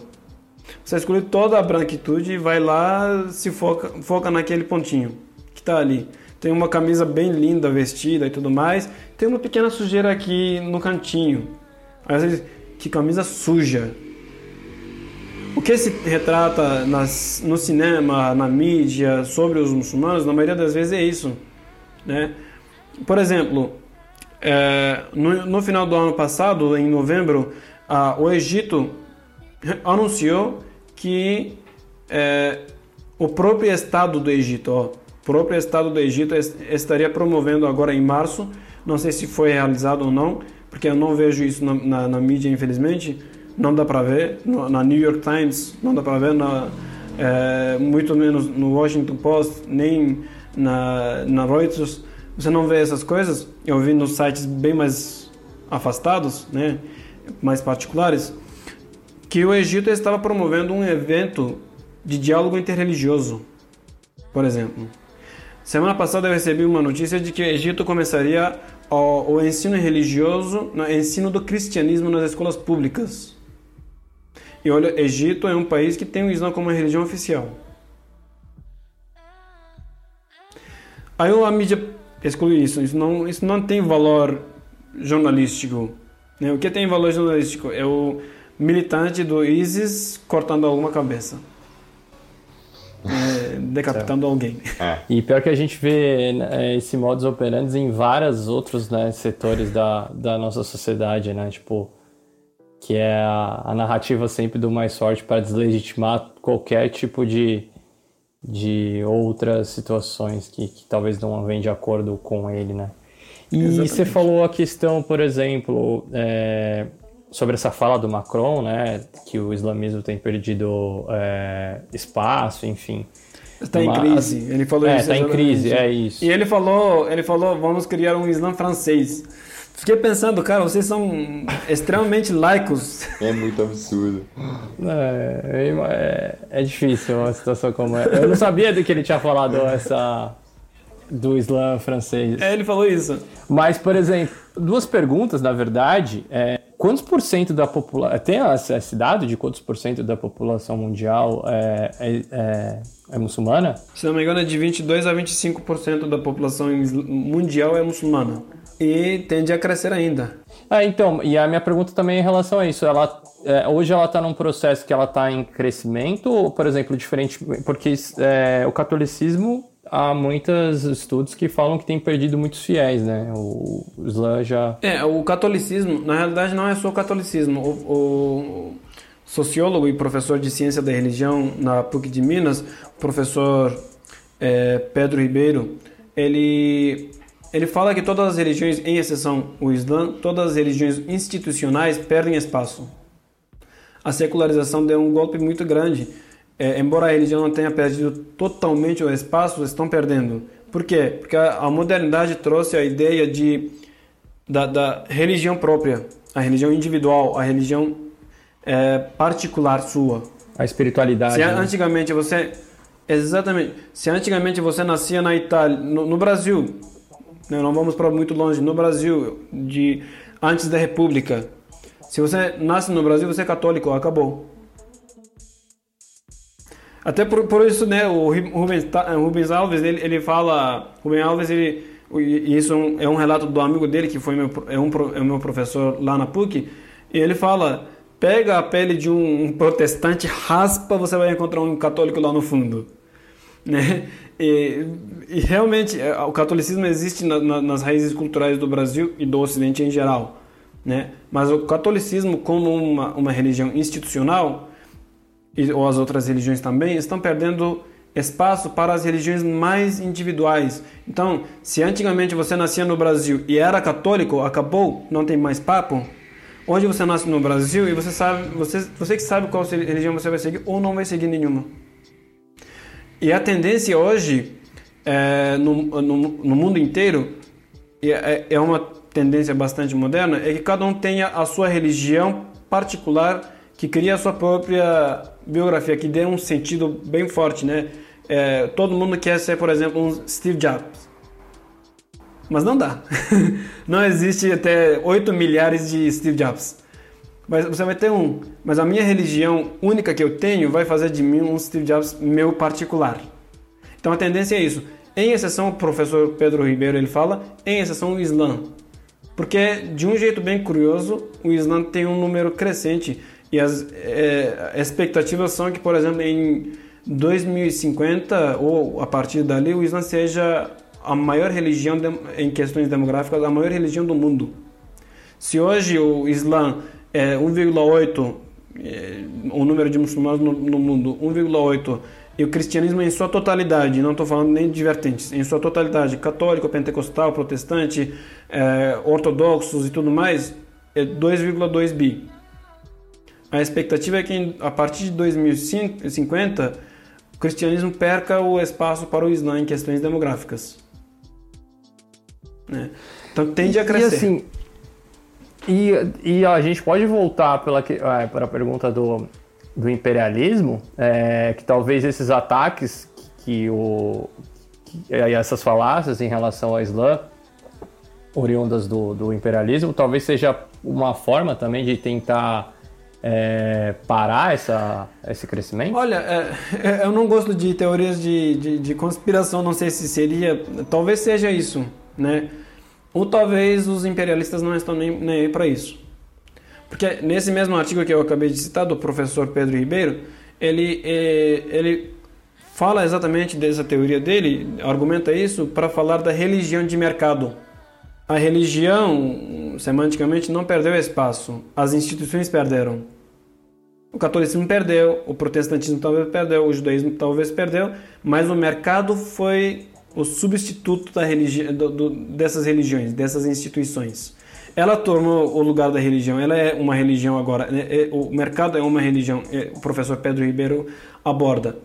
Você escolhe toda a branquitude e vai lá, se foca, foca naquele pontinho que está ali. Tem uma camisa bem linda vestida e tudo mais. Tem uma pequena sujeira aqui no cantinho. Às vezes, que camisa suja. O que se retrata nas, no cinema, na mídia, sobre os muçulmanos, na maioria das vezes é isso. Né? Por exemplo, é, no, no, final do ano passado, em novembro, ah, o Egito anunciou que é, o próprio Estado do Egito, ó, próprio Estado do Egito estaria promovendo agora em março, não sei se foi realizado ou não, porque eu não vejo isso na, na, na mídia, infelizmente, não dá para ver, no, na New York Times não dá para ver, na, é, muito menos no Washington Post, nem na, na Reuters, você não vê essas coisas. Eu vi nos sites bem mais afastados, né, mais particulares, que o Egito estava promovendo um evento de diálogo interreligioso, por exemplo. Semana passada eu recebi uma notícia de que o Egito começaria o, o ensino religioso, o ensino do cristianismo nas escolas públicas. E olha, Egito é um país que tem o Islã como religião oficial. Aí a mídia exclui isso. Isso não, isso não tem valor jornalístico. Né? O que tem valor jornalístico é o militante do ISIS cortando alguma cabeça. É, decapitando alguém. É. E pior que a gente vê né, esse modus operandi em vários outros né, setores da, da nossa sociedade, né? Tipo, que é a, a narrativa sempre do mais forte para deslegitimar qualquer tipo de, de outras situações que, que talvez não vêm de acordo com ele, né? E Exatamente. você falou a questão, por exemplo, é, sobre essa fala do Macron, né, que o islamismo tem perdido é, espaço, enfim. Está em crise. Ele falou é, isso. Está em crise, é isso. E ele falou, ele falou, vamos criar um Islã francês. Fiquei pensando, cara, vocês são extremamente laicos. É muito absurdo. É, é, é difícil uma situação como essa. Eu não sabia do que ele tinha falado essa do Islã francês. É, ele falou isso. Mas, por exemplo, duas perguntas, na verdade. É, quantos por cento da população. Tem esse dado de quantos por cento da população mundial é, é, é, é, muçulmana? Se não me engano, é de 22 a 25% da população mundial é muçulmana. E tende a crescer ainda. Ah, então, e a minha pergunta também é em relação a isso. Ela, é, hoje ela está num processo que ela está em crescimento, ou, por exemplo, diferente. Porque é, o catolicismo há muitos estudos que falam que tem perdido muitos fiéis, né? O, Islã já. É, o catolicismo, na realidade, não é só o catolicismo. O, o, sociólogo e professor de ciência da religião na PUC de Minas, professor é, Pedro Ribeiro, ele. Ele fala que todas as religiões, em exceção o Islã, todas as religiões institucionais perdem espaço. A secularização deu um golpe muito grande é, embora a religião não tenha perdido totalmente o espaço, estão perdendo. Por quê? Porque a, a modernidade trouxe a ideia de, da, da, religião própria, a religião individual, a religião é, particular sua. A espiritualidade. Se né? antigamente você. Exatamente. Se antigamente você nascia na Itália, no, no Brasil, né, não vamos para muito longe, no Brasil, de antes da República, se você nasce no Brasil, você é católico, acabou. Até por, por isso, né, o Rubens, Rubens Alves, ele, ele fala, Rubens Alves, ele, e isso é um, é um relato do amigo dele, que foi meu, é, um, é meu professor lá na PUC, e ele fala, pega a pele de um, um protestante, raspa, você vai encontrar um católico lá no fundo. Né? E, e realmente, é, o catolicismo existe na, na, nas raízes culturais do Brasil e do Ocidente em geral. Né? Mas o catolicismo, como uma, uma religião institucional, ou as outras religiões também, estão perdendo espaço para as religiões mais individuais. Então, se antigamente você nascia no Brasil e era católico, acabou, não tem mais papo. Hoje você nasce no Brasil e você sabe, você, você que sabe qual religião você vai seguir ou não vai seguir nenhuma. E a tendência hoje é, no, no, no, mundo inteiro é, é uma tendência bastante moderna é que cada um tenha a sua religião particular que cria a sua própria biografia, que dê um sentido bem forte, né? É, todo mundo quer ser, por exemplo, um Steve Jobs. Mas não dá. não existe até 8 milhares de Steve Jobs. Mas você vai ter um. Mas a minha religião única que eu tenho vai fazer de mim um Steve Jobs meu particular. Então a tendência é isso. Em exceção, o professor Pedro Ribeiro ele fala, em exceção o Islã. Porque, de um jeito bem curioso, o Islã tem um número crescente e as é, expectativas são que, por exemplo, em 2050 ou a partir dali, o Islã seja a maior religião de, em questões demográficas, a maior religião do mundo. Se hoje o Islã é 1,8 é, o número de muçulmanos no, no mundo 1,8 e o cristianismo em sua totalidade, não estou falando nem de vertentes, em sua totalidade, católico, pentecostal, protestante, é, ortodoxos e tudo mais, é 2,2 bi. A expectativa é que a partir de 2050 o cristianismo perca o espaço para o Islã em questões demográficas. Né? Então tende a crescer. E, assim, e, e a gente pode voltar pela, é, para a pergunta do, do imperialismo, é, que talvez esses ataques que, que o, que, essas falácias em relação ao Islã, oriundas do, do imperialismo, talvez seja uma forma também de tentar é, parar essa, esse crescimento? Olha, é, é, eu não gosto de teorias de, de, de, conspiração, não sei se seria. Talvez seja isso, né? Ou talvez os imperialistas não estão nem, nem aí para isso. Porque nesse mesmo artigo que eu acabei de citar, do professor Pedro Ribeiro, ele, é, ele fala exatamente dessa teoria dele, argumenta isso para falar da religião de mercado. A religião, semanticamente, não perdeu espaço, as instituições perderam. O catolicismo perdeu, o protestantismo talvez perdeu, o judaísmo talvez perdeu, mas o mercado foi o substituto da religi do, do, dessas religiões, dessas instituições. Ela tomou o lugar da religião, ela é uma religião agora, né? é, o mercado é uma religião, é, o professor Pedro Ribeiro aborda.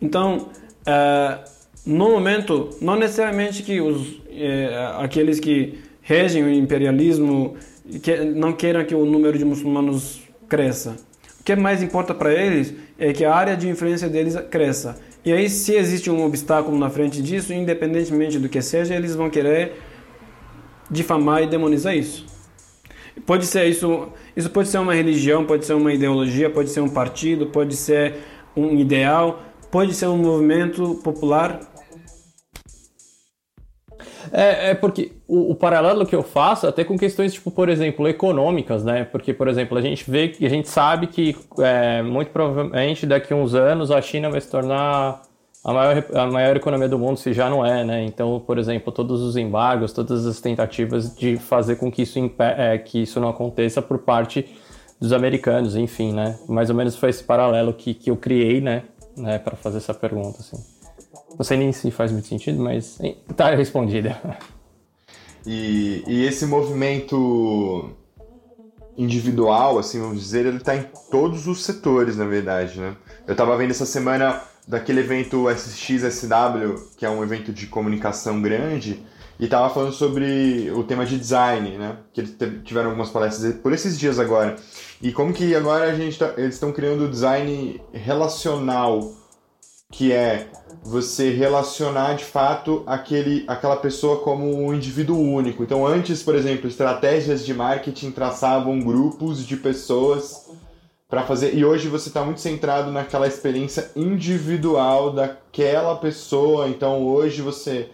Então, é, no momento, não necessariamente que os, é, aqueles que regem o imperialismo que não queiram que o número de muçulmanos cresça. O que mais importa para eles é que a área de influência deles cresça. E aí, se existe um obstáculo na frente disso, independentemente do que seja, eles vão querer difamar e demonizar isso. Pode ser isso, isso pode ser uma religião, pode ser uma ideologia, pode ser um partido, pode ser um ideal, pode ser um movimento popular, é, é porque o, o, paralelo que eu faço até com questões, tipo, por exemplo, econômicas, né? Porque, por exemplo, a gente vê que a gente sabe que é, muito provavelmente daqui a uns anos a China vai se tornar a maior, a maior economia do mundo, se já não é, né? Então, por exemplo, todos os embargos, todas as tentativas de fazer com que isso, é, que isso não aconteça por parte dos americanos, enfim, né? Mais ou menos foi esse paralelo que, que eu criei, né? né para fazer essa pergunta, assim. Não sei nem se faz muito sentido, mas tá respondida. E, e esse movimento individual, assim, vamos dizer, ele está em todos os setores, na verdade, né? Eu estava vendo essa semana daquele evento SXSW, que é um evento de comunicação grande, e estava falando sobre o tema de design, né? Que eles tiveram algumas palestras por esses dias agora. E como que agora a gente tá, eles estão criando design relacional, que é você relacionar de fato aquele, aquela pessoa como um indivíduo único. Então, antes, por exemplo, estratégias de marketing traçavam grupos de pessoas para fazer. E hoje você está muito centrado naquela experiência individual daquela pessoa. Então, hoje você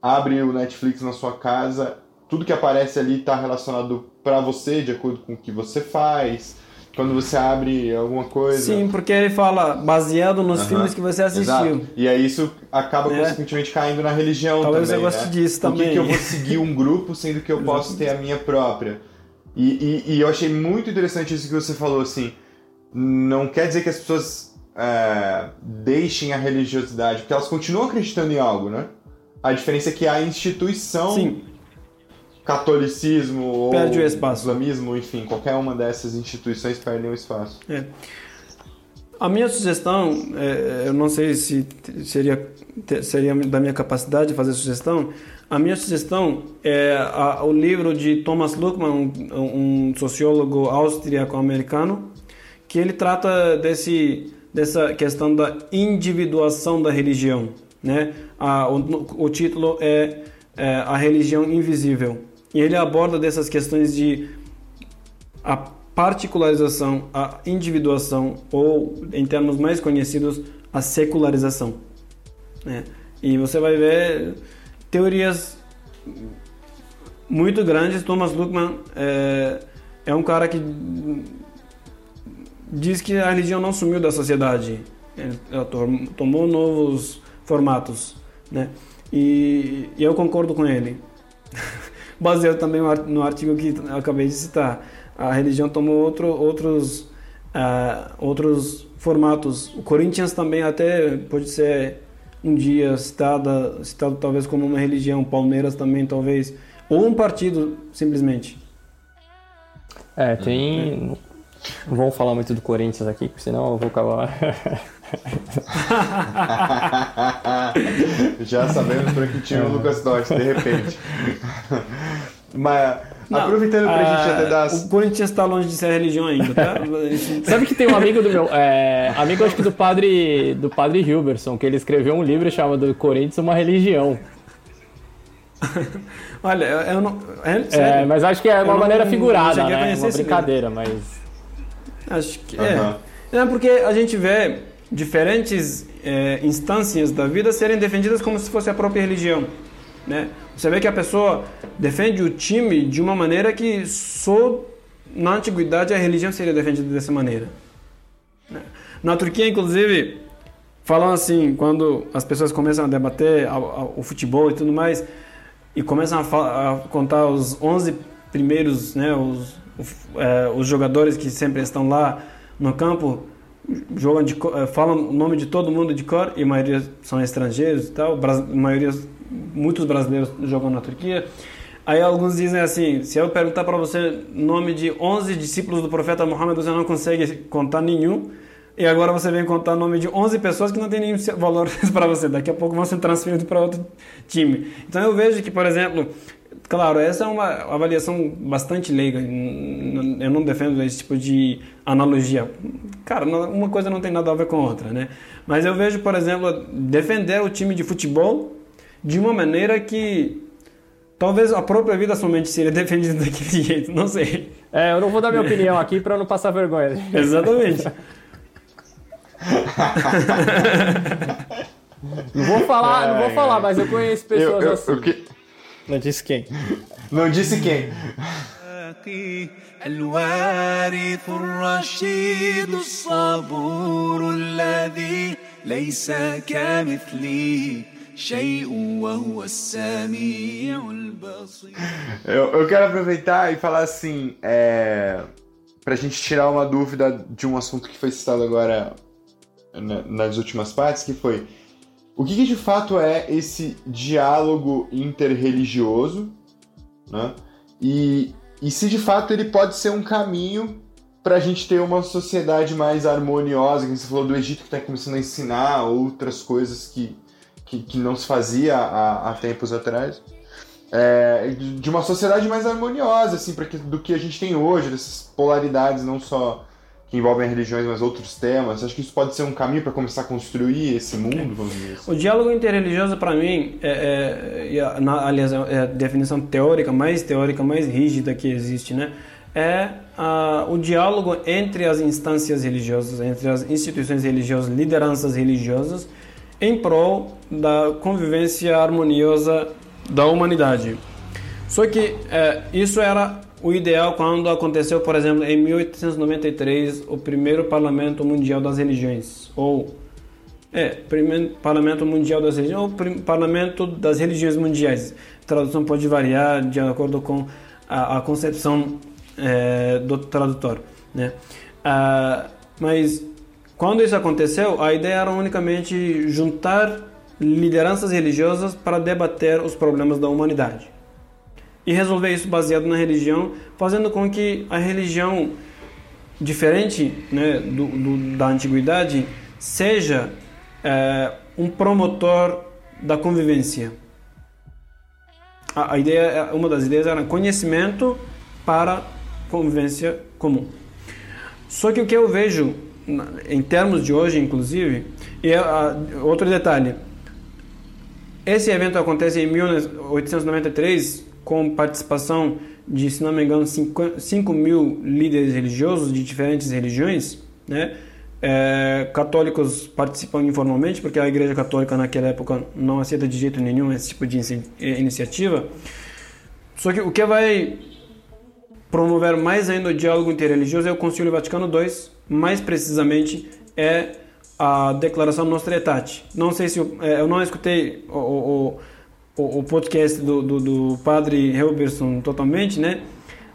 abre o Netflix na sua casa, tudo que aparece ali está relacionado para você, de acordo com o que você faz quando você abre alguma coisa. Sim, porque ele fala baseado nos filmes que você assistiu. Exato. E aí isso acaba é. consequentemente caindo na religião Talvez também. Talvez você goste né? disso também. Por que, que eu vou seguir um grupo sendo que eu posso ter a minha própria? E, e, e, eu achei muito interessante isso que você falou, assim. Não quer dizer que as pessoas é, deixem a religiosidade, porque elas continuam acreditando em algo, né? A diferença é que a instituição Sim catolicismo Perde ou o espaço. islamismo, enfim, qualquer uma dessas instituições perdem o espaço. É. A minha sugestão, é, eu não sei se seria, seria da minha capacidade de fazer sugestão, a minha sugestão é a, o livro de Thomas Luckmann, um, um sociólogo austríaco-americano, que ele trata desse, dessa questão da individuação da religião. Né? A, o, o título é, é A Religião Invisível. E ele aborda dessas questões de a particularização, a individuação ou, em termos mais conhecidos, a secularização. Né? E você vai ver teorias muito grandes. Thomas Luckmann é, é um cara que diz que a religião não sumiu da sociedade, ela tomou novos formatos, né? E, e eu concordo com ele. baseado também no artigo que acabei de citar. A religião tomou outro, outros, uh, outros formatos. O Corinthians também até pode ser um dia citada, citado talvez como uma religião, Palmeiras também talvez, ou um partido simplesmente. É, tem. Não vamos falar muito do Corinthians aqui, porque senão eu vou acabar. Já sabemos para que time o Lucas torce, de repente. Mas não, aproveitando para a gente até dar. O Corinthians está longe de ser religião ainda, tá? Sabe que tem um amigo do meu. É, amigo, acho que do padre, do padre Hilberson, que ele escreveu um livro chamado Corinthians Uma Religião. Olha, eu não. É, é, mas acho que é uma eu maneira não, figurada, não né? Uma brincadeira, mas. Acho que. É. é. porque a gente vê diferentes é, instâncias da vida serem defendidas como se fosse a própria religião. Né? Você vê que a pessoa defende o time de uma maneira que só na antiguidade a religião seria defendida dessa maneira. Né? Na Turquia, inclusive, falam assim, quando as pessoas começam a debater o futebol e tudo mais, e começam a, a contar os 11 primeiros, né, os, é, os jogadores que sempre estão lá no campo, jogam de, é, falam o nome de todo mundo de cor, e a maioria são estrangeiros e tal, maioria, muitos brasileiros jogam na Turquia. Aí alguns dizem assim, se eu perguntar para você nome de 11 discípulos do profeta Muhammad, você não consegue contar nenhum, e agora você vem contar o nome de 11 pessoas que não tem nenhum valor para você. Daqui a pouco vão ser transferidos para outro time. Então eu vejo que, por exemplo, claro, essa é uma avaliação bastante leiga. Eu não defendo esse tipo de analogia. Cara, uma coisa não tem nada a ver com a outra, né? Mas eu vejo, por exemplo, defender o time de futebol de uma maneira que Talvez a própria vida somente seria defendida daquele jeito, não sei. É, eu não vou dar minha opinião aqui para não passar vergonha. Exatamente. não vou falar, não vou falar, mas eu conheço pessoas eu, eu, assim. que... Não disse quem. Não disse quem. الوارث الرشيد الصبور الذي ليس كمثله شيء وهو السميع البصير eu, eu quero aproveitar e falar assim, é, para a gente tirar uma dúvida de um assunto que foi citado agora né, nas últimas partes, que foi o que, que, de fato é esse diálogo interreligioso, né? E, e se de fato ele pode ser um caminho para a gente ter uma sociedade mais harmoniosa, que você falou do Egito que está começando a ensinar outras coisas que, que, que não se fazia há, há tempos atrás. É, de uma sociedade mais harmoniosa, assim, que, do que a gente tem hoje, dessas polaridades não só que envolvem religiões, mas outros temas. Acho que isso pode ser um caminho para começar a construir esse mundo, vamos dizer assim. O diálogo interreligioso, para mim, é, é, na, aliás, é a definição teórica, mais teórica, mais rígida que existe, né? É o diálogo entre as instâncias religiosas, entre as instituições religiosas, lideranças religiosas, em prol da convivência harmoniosa da humanidade. Só que é, isso era o ideal quando aconteceu, por exemplo, em 1893, o primeiro Parlamento Mundial das Religiões, ou é, primeiro Parlamento Mundial das Religiões, ou Parlamento das Religiões Mundiais. A tradução pode variar de acordo com a, a concepção é, do tradutor, né? Ah, mas quando isso aconteceu, a ideia era unicamente juntar lideranças religiosas para debater os problemas da humanidade e resolver isso baseado na religião, fazendo com que a religião diferente né, do, do da antiguidade seja é, um promotor da convivência. A, a, ideia, uma das ideias era conhecimento para convivência comum. Só que o que eu vejo em termos de hoje, inclusive, e outro detalhe, esse evento acontece em 1893 com participação de, se não me engano, 5 mil líderes religiosos de diferentes religiões, né? É, católicos participam informalmente, porque a Igreja Católica naquela época não aceita de jeito nenhum esse tipo de iniciativa. Só que o que vai promover mais ainda o diálogo interreligioso é o Concílio Vaticano II, mais precisamente é a Declaração Nostra Aetate. Não sei se eu, é, eu não escutei o, o o, o podcast do, do, do padre Helberson totalmente, né?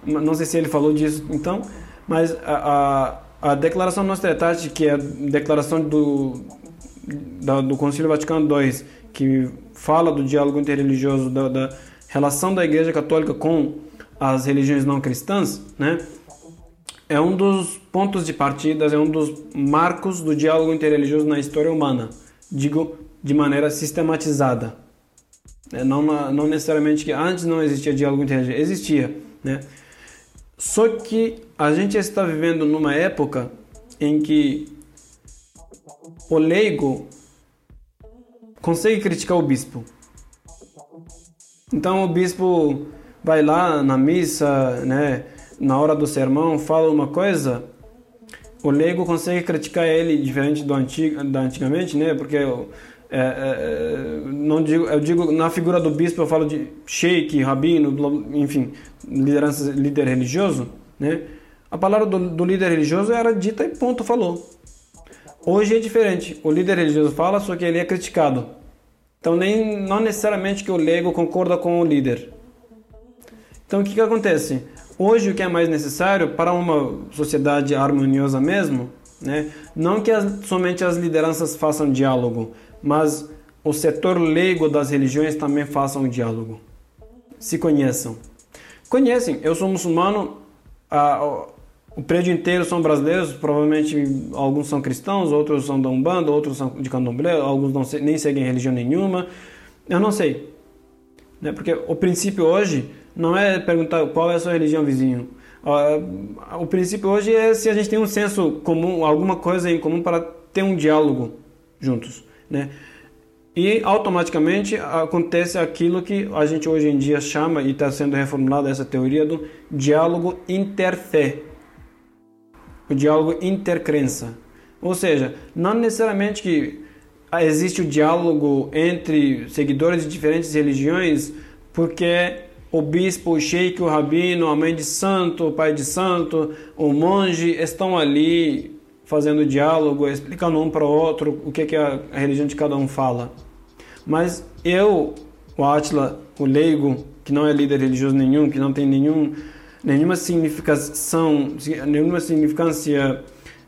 Não sei se ele falou disso então, mas a, a, a declaração Nostra Aetate, que é a declaração do, da, do Concílio Vaticano II, que fala do diálogo interreligioso, da, da relação da Igreja Católica com as religiões não cristãs, né? é um dos pontos de partida, é um dos marcos do diálogo interreligioso na história humana, digo de maneira sistematizada. É, não, não necessariamente que antes não existia diálogo interreligioso, existia, né? Só que a gente está vivendo numa época em que o leigo consegue criticar o bispo. Então o bispo vai lá na missa, né, na hora do sermão, fala uma coisa, o leigo consegue criticar ele diferente do antigo, da antigamente, né, porque é, é, não digo, eu digo na figura do bispo eu falo de sheik, rabino, enfim, liderança, líder religioso, né? A palavra do, do, líder religioso era dita e ponto, falou. Hoje é diferente. O líder religioso fala, só que ele é criticado. Então nem não necessariamente que o leigo concorda com o líder. Então o que que acontece? Hoje o que é mais necessário para uma sociedade harmoniosa mesmo, né? Não que as, somente as lideranças façam diálogo, mas o setor leigo das religiões também faça um diálogo. Se conheçam. Conhecem, eu sou muçulmano, a, o prédio inteiro são brasileiros, provavelmente alguns são cristãos, outros são da Umbanda, outros são de candomblé, alguns não, nem seguem religião nenhuma. Eu não sei. Né? Porque o princípio hoje não é perguntar qual é a sua religião vizinho. O princípio hoje é se a gente tem um senso comum, alguma coisa em comum para ter um diálogo juntos né? E automaticamente acontece aquilo que a gente hoje em dia chama e está sendo reformulada essa teoria do diálogo interfé, o diálogo intercrença. Ou seja, não necessariamente que existe o diálogo entre seguidores de diferentes religiões, porque o bispo, o sheik, o rabino, a mãe de santo, o pai de santo, o monge estão ali fazendo diálogo, explicando um para o outro o que, que a, religião de cada um fala. Mas eu, o Atila, o leigo, que não é líder religioso nenhum, que não tem nenhum, nenhuma significação, nenhuma significância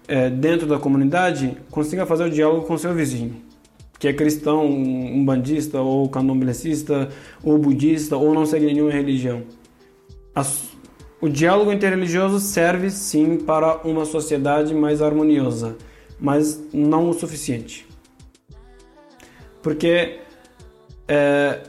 é, dentro da comunidade, consiga fazer o diálogo com seu vizinho, que é cristão, um bandista, ou candomblessista, ou budista, ou não segue nenhuma religião. As, o diálogo interreligioso serve sim para uma sociedade mais harmoniosa, mas não o suficiente. Porque, é,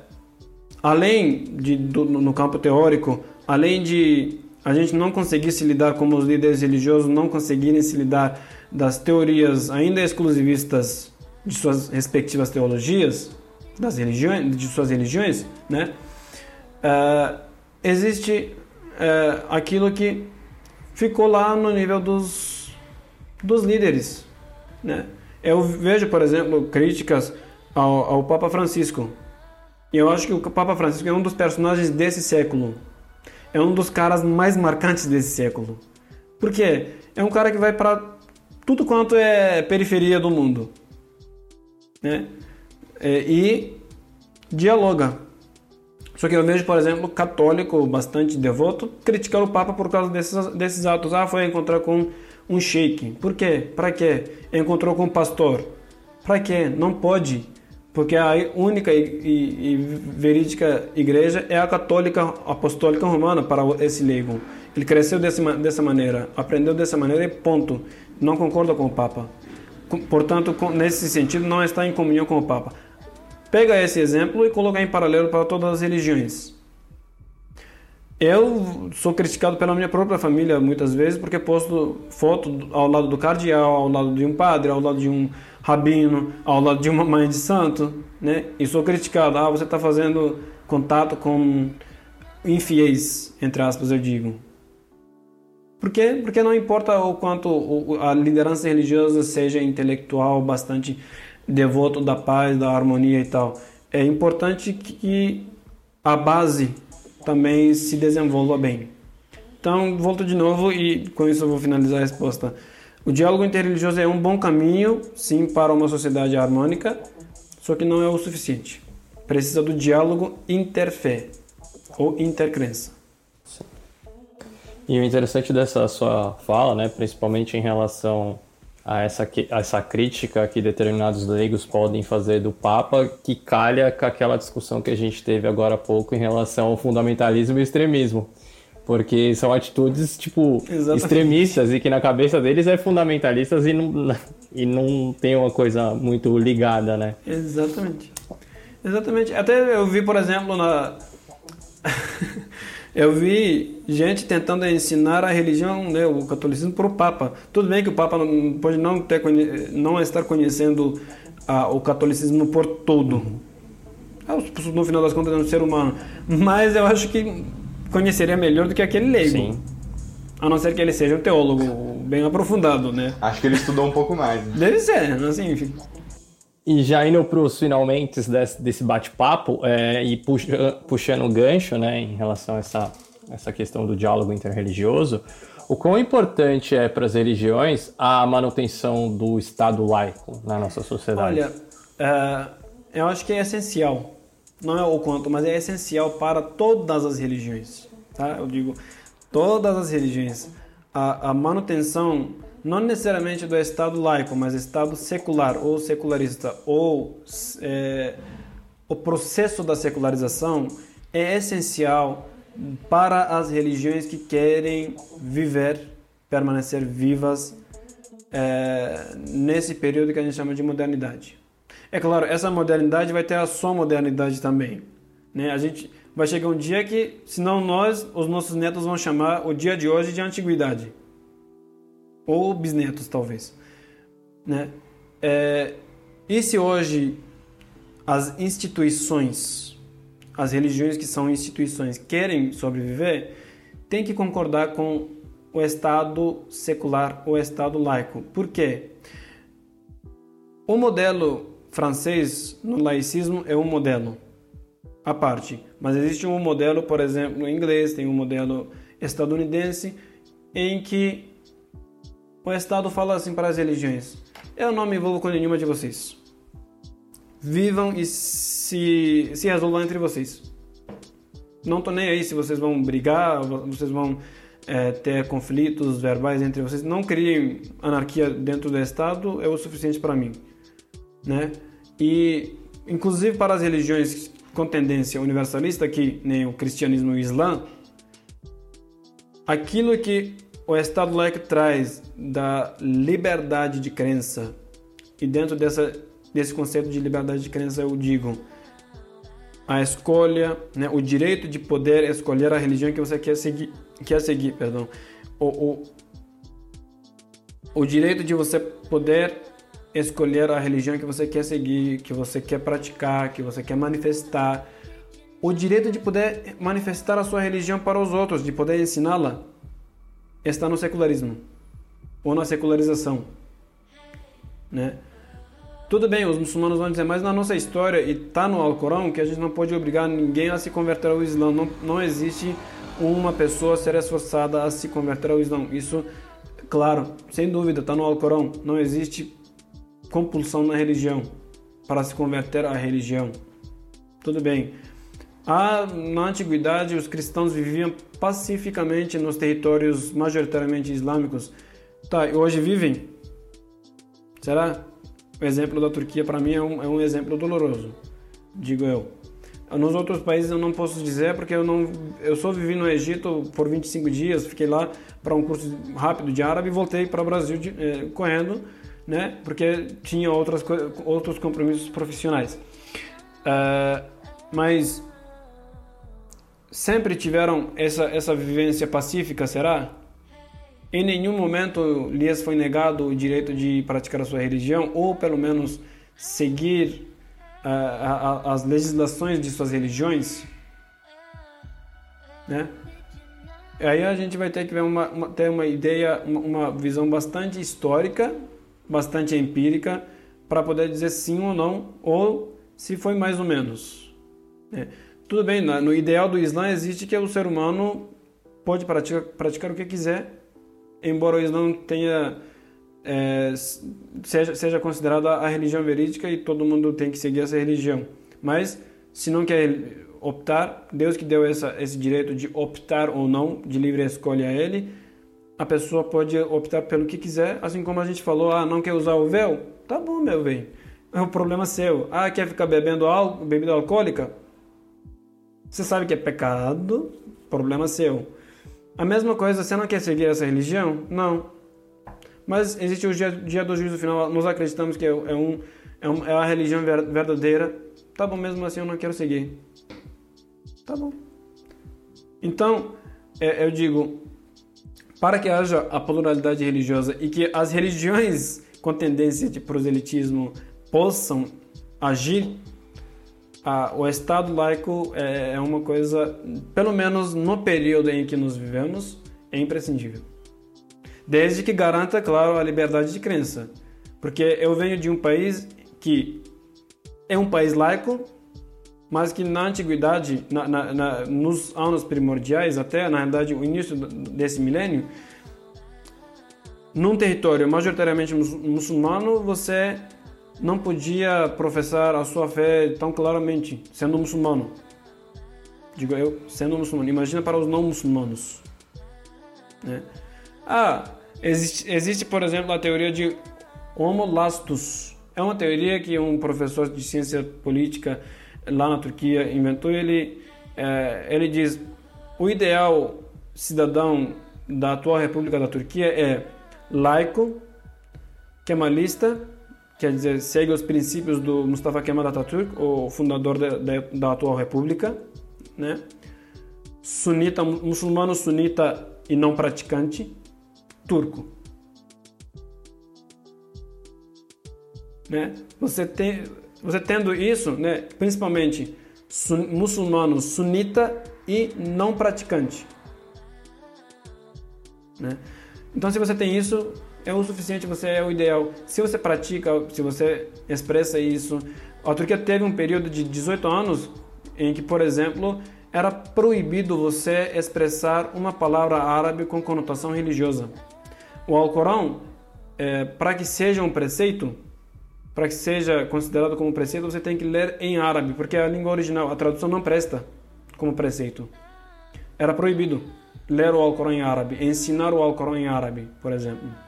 além de, do, no campo teórico, além de a gente não conseguir se lidar como os líderes religiosos não conseguirem se lidar das teorias ainda exclusivistas de suas respectivas teologias, das religiões, de suas religiões, né? Uh, existe é, aquilo que ficou lá no nível dos, dos líderes. Né? Eu vejo, por exemplo, críticas ao, ao Papa Francisco. E eu acho que o Papa Francisco é um dos personagens desse século. É um dos caras mais marcantes desse século. Por quê? É um cara que vai para tudo quanto é periferia do mundo. Né? É, e dialoga só que eu vejo, por exemplo, católico bastante devoto criticar o Papa por causa desses, desses atos. Ah, foi encontrar com um sheik. Por quê? Para quê? Encontrou com um pastor. Para quê? Não pode. Porque a única e, e, e, verídica igreja é a católica apostólica romana para esse leigo. Ele cresceu desse, dessa maneira, aprendeu dessa maneira e ponto. Não concorda com o Papa. Portanto, nesse sentido, não está em comunhão com o Papa. Pega esse exemplo e coloca em paralelo para todas as religiões. Eu sou criticado pela minha própria família muitas vezes porque posto foto ao lado do cardeal, ao lado de um padre, ao lado de um rabino, ao lado de uma mãe de santo, né? E sou criticado. Ah, você está fazendo contato com infiéis, entre aspas, eu digo. Por quê? Porque não importa o quanto a liderança religiosa seja intelectual, bastante devoto da paz, da harmonia e tal. É importante que a base também se desenvolva bem. Então, volto de novo e com isso eu vou finalizar a resposta. O diálogo interreligioso é um bom caminho, sim, para uma sociedade harmônica, só que não é o suficiente. Precisa do diálogo interfé ou intercrença. E o interessante dessa sua fala, né, principalmente em relação a essa, a essa crítica que determinados leigos podem fazer do Papa, que calha com aquela discussão que a gente teve agora há pouco em relação ao fundamentalismo e extremismo. Porque são atitudes, tipo, Exatamente. extremistas e que na cabeça deles é fundamentalistas e não, e não tem uma coisa muito ligada, né? Exatamente. Exatamente. Até eu vi, por exemplo, na. eu vi gente tentando ensinar a religião, né, o catolicismo, para o Papa. Tudo bem que o Papa não, pode não, ter, não estar conhecendo ah, o catolicismo por todo. Ah, no final das contas, é um ser humano. Mas eu acho que conheceria melhor do que aquele leigo. Sim. A não ser que ele seja um teólogo bem aprofundado, né? Acho que ele estudou um pouco mais. Né? Deve ser, assim. E já indo para os finalmente desse, desse bate-papo é, e puxa, puxando o gancho, né, em relação a essa, essa questão do diálogo interreligioso, o quão importante é para as religiões a manutenção do Estado laico na nossa sociedade? Olha, uh, eu acho que é essencial não é o quanto, mas é essencial para todas as religiões. Tá? Eu digo todas as religiões. A, a manutenção não necessariamente do Estado laico, mas Estado secular ou secularista, ou é, o processo da secularização é essencial para as religiões que querem viver, permanecer vivas é, nesse período que a gente chama de modernidade. É claro, essa modernidade vai ter a sua modernidade também. Né? A gente vai chegar um dia que, senão nós, os nossos netos vão chamar o dia de hoje de antiguidade. Ou bisnetos, talvez. Né? É, e se hoje as instituições, as religiões que são instituições, querem sobreviver, tem que concordar com o Estado secular, o Estado laico. Por quê? O modelo francês no laicismo é um modelo à parte, mas existe um modelo, por exemplo, inglês, tem um modelo estadunidense em que o Estado fala assim para as religiões: Eu não me envolvo com nenhuma de vocês. Vivam e se, se resolvam entre vocês. Não estou nem aí se vocês vão brigar, vocês vão é, ter conflitos verbais entre vocês. Não criem anarquia dentro do Estado, é o suficiente para mim. Né? E, inclusive para as religiões com tendência universalista, que nem o cristianismo e o islã, aquilo que o Estado laico traz da liberdade de crença, e dentro dessa, desse conceito de liberdade de crença eu digo a escolha, né, o direito de poder escolher a religião que você quer seguir, quer seguir, perdão, o, o, o direito de você poder escolher a religião que você quer seguir, que você quer praticar, que você quer manifestar. O direito de poder manifestar a sua religião para os outros, de poder ensiná-la, está no secularismo ou na secularização, né? Tudo bem, os muçulmanos vão dizer, mas na nossa história, e está no Alcorão, que a gente não pode obrigar ninguém a se converter ao Islã. Não, não existe uma pessoa ser esforçada a se converter ao Islã. Isso, claro, sem dúvida, está no Alcorão. Não existe compulsão na religião, para se converter à religião. Tudo bem. Ah, na antiguidade, os cristãos viviam pacificamente nos territórios majoritariamente islâmicos. Tá, e hoje vivem? Será? O exemplo da Turquia, para mim, é um, é um exemplo doloroso, digo eu. Nos outros países eu não posso dizer porque eu não eu só vivi no Egito por 25 dias, fiquei lá para um curso rápido de árabe e voltei para o Brasil de, eh, correndo né? Porque tinha outras outros compromissos profissionais. Uh, mas sempre tiveram essa essa vivência pacífica, será? Em nenhum momento lhes foi negado o direito de praticar a sua religião ou pelo menos seguir uh, a, a, as legislações de suas religiões, né? Aí a gente vai ter que ver uma, uma ter uma ideia, uma, uma visão bastante histórica bastante empírica para poder dizer sim ou não, ou se foi mais ou menos. É. Tudo bem, no ideal do Islã existe que o ser humano pode praticar, praticar o que quiser, embora o Islã tenha é, seja, seja considerada a religião verídica e todo mundo tem que seguir essa religião. Mas se não quer optar, Deus que deu essa, esse direito de optar ou não, de livre escolha a ele, a pessoa pode optar pelo que quiser, assim como a gente falou, ah, não quer usar o véu? Tá bom, meu bem. É um problema seu. Ah, quer ficar bebendo álcool, bebida alcoólica? Você sabe que é pecado, problema seu. A mesma coisa, você não quer seguir essa religião? Não. Mas existe o dia, dia do juízo final, nós acreditamos que é, é, um, é, um, é a religião verdadeira. Tá bom, mesmo assim eu não quero seguir. Tá bom. Então, é, eu digo, para que haja a pluralidade religiosa e que as religiões com tendência de proselitismo possam agir, a, o Estado laico é, é uma coisa, pelo menos no período em que nos vivemos, é imprescindível. Desde que garanta, claro, a liberdade de crença. Porque eu venho de um país que é um país laico, mas que na antiguidade, na, na, na, nos anos primordiais, até na realidade o início desse milênio, num território majoritariamente muçulmano, você não podia professar a sua fé tão claramente, sendo muçulmano. Digo eu, sendo muçulmano. Imagina para os não muçulmanos. Né? Ah, existe, existe, por exemplo, a teoria de Homo lastus. É uma teoria que um professor de ciência política lá na Turquia inventou. Ele, é, ele diz: o ideal cidadão da atual República da Turquia é laico, kemalista, quer dizer, segue os princípios do Mustafa Kemal Atatürk, o fundador de, de, da atual república, né? Sunita, muçulmano sunita e não praticante, turco. Né? Você tem, você tendo isso, né? Principalmente sun, muçulmano sunita e não praticante, né? Então, se você tem isso, é o suficiente, você é o ideal. Se você pratica, se você expressa isso. A Turquia teve um período de 18 anos em que, por exemplo, era proibido você expressar uma palavra árabe com conotação religiosa. O Alcorão, é, para que seja um preceito, para que seja considerado como preceito, você tem que ler em árabe, porque a língua original, a tradução não presta como preceito. Era proibido ler o Alcorão em árabe, ensinar o Alcorão em árabe, por exemplo.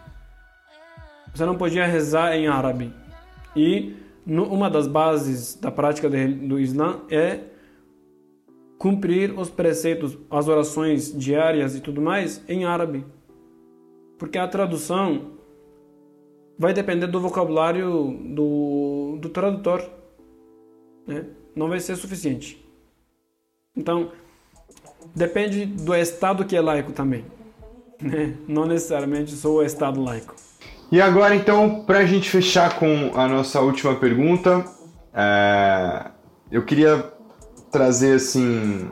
Você não podia rezar em árabe. E uma das bases da prática do Islã é cumprir os preceitos, as orações diárias e tudo mais em árabe. Porque a tradução vai depender do vocabulário do, do tradutor. Né? Não vai ser suficiente. Então, depende do Estado que é laico também. Né? Não necessariamente sou o Estado laico. E agora, então, para a gente fechar com a nossa última pergunta, é... eu queria trazer assim,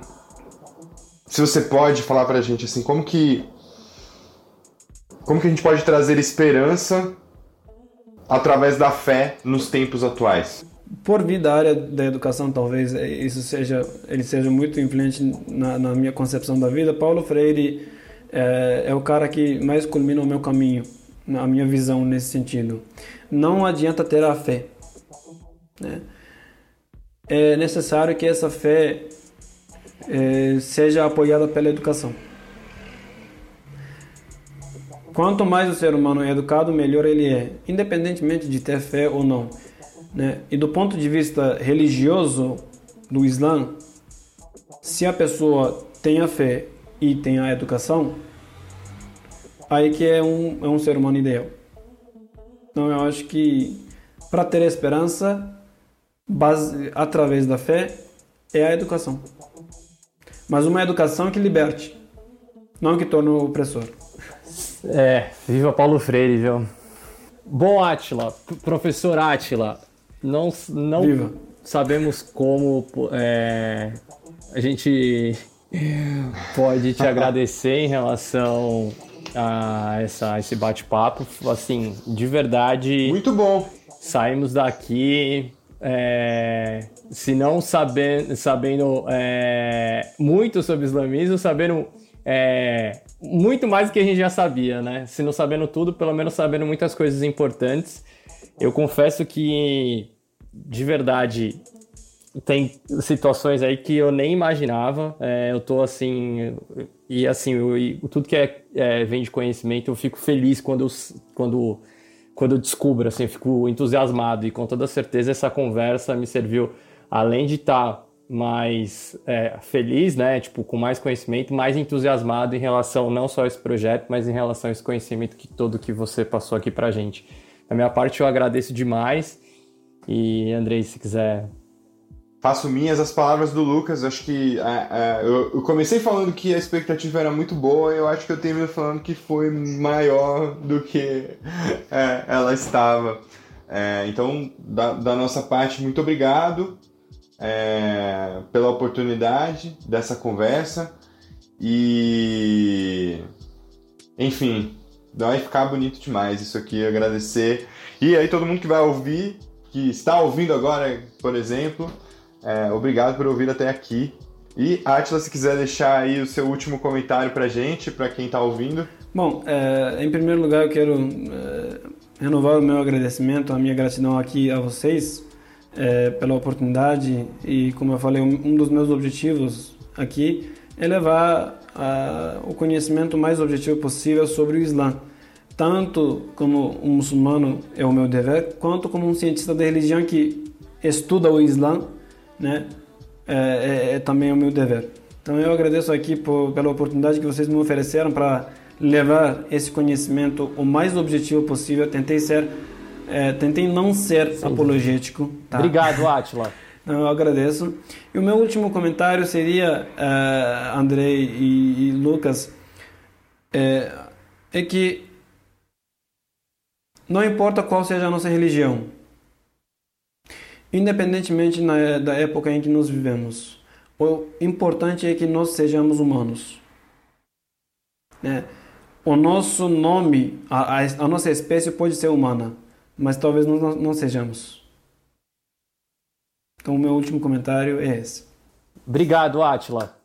se você pode falar para a gente assim, como que como que a gente pode trazer esperança através da fé nos tempos atuais? por vir da área da educação, talvez é, isso seja, ele seja muito influente na, na minha concepção da vida. Paulo Freire é, é, o cara que mais culmina o meu caminho, na minha visão nesse sentido. Não adianta ter a fé. Né? É necessário que essa fé é, seja apoiada pela educação. Quanto mais o ser humano é educado, melhor ele é, independentemente de ter fé ou não. Né? E do ponto de vista religioso do Islã, se a pessoa tem a fé e tem a educação, aí que é um, é um ser humano ideal. Então eu acho que para ter esperança, base, através da fé, é a educação. Mas uma educação que liberte, não que torne o opressor. É, viva Paulo Freire, viu? Bom, Atila, professor Atila, não, não sabemos como é, a gente pode te agradecer em relação a essa, esse bate-papo. Assim, de verdade. Muito bom. Saímos daqui. É, se não sabendo, sabendo é, muito sobre islamismo, sabendo é, muito mais do que a gente já sabia, né? Se não sabendo tudo, pelo menos sabendo muitas coisas importantes. Eu confesso que, de verdade, tem situações aí que eu nem imaginava. É, eu tô assim. E assim, eu, tudo que é, é, vem de conhecimento, eu fico feliz quando eu, quando, quando eu descubro, assim, eu fico entusiasmado. E com toda certeza essa conversa me serviu, além de estar tá mais é, feliz, né? Tipo, com mais conhecimento, mais entusiasmado em relação não só a esse projeto, mas em relação a esse conhecimento que todo que você passou aqui pra gente. Da minha parte, eu agradeço demais. E, Andrei, se quiser faço minhas as palavras do Lucas. Acho que é, é, eu, eu, comecei falando que a expectativa era muito boa e eu acho que eu termino falando que foi maior do que é, ela estava. É, então, da, da, nossa parte, muito obrigado é, pela oportunidade dessa conversa e. Enfim, vai ficar bonito demais isso aqui. Agradecer. E aí, todo mundo que vai ouvir, que está ouvindo agora, por exemplo. É, obrigado por ouvir até aqui. E, Atila, se quiser deixar aí o seu último comentário para gente, para quem está ouvindo. Bom, é, em primeiro lugar eu quero é, renovar o meu agradecimento, a minha gratidão aqui a vocês é, pela oportunidade e, como eu falei, um, dos meus objetivos aqui é levar a, o conhecimento mais objetivo possível sobre o Islã. Tanto como um muçulmano é o meu dever, quanto como um cientista da religião que estuda o Islã né, é, é, é também o meu dever. Então eu agradeço aqui por, pela oportunidade que vocês me ofereceram para levar esse conhecimento o mais objetivo possível. Tentei ser, é, tentei não ser Sim. apologético. Tá? Obrigado, Atila. Então, eu agradeço. E o meu último comentário seria, uh, Andrei e, e Lucas, é, é que não importa qual seja a nossa religião, independentemente na, da época em que nós vivemos. O importante é que nós sejamos humanos. Né? O nosso nome, a, a, nossa espécie pode ser humana, mas talvez não, não sejamos. Então, o meu último comentário é esse. Obrigado, Atila.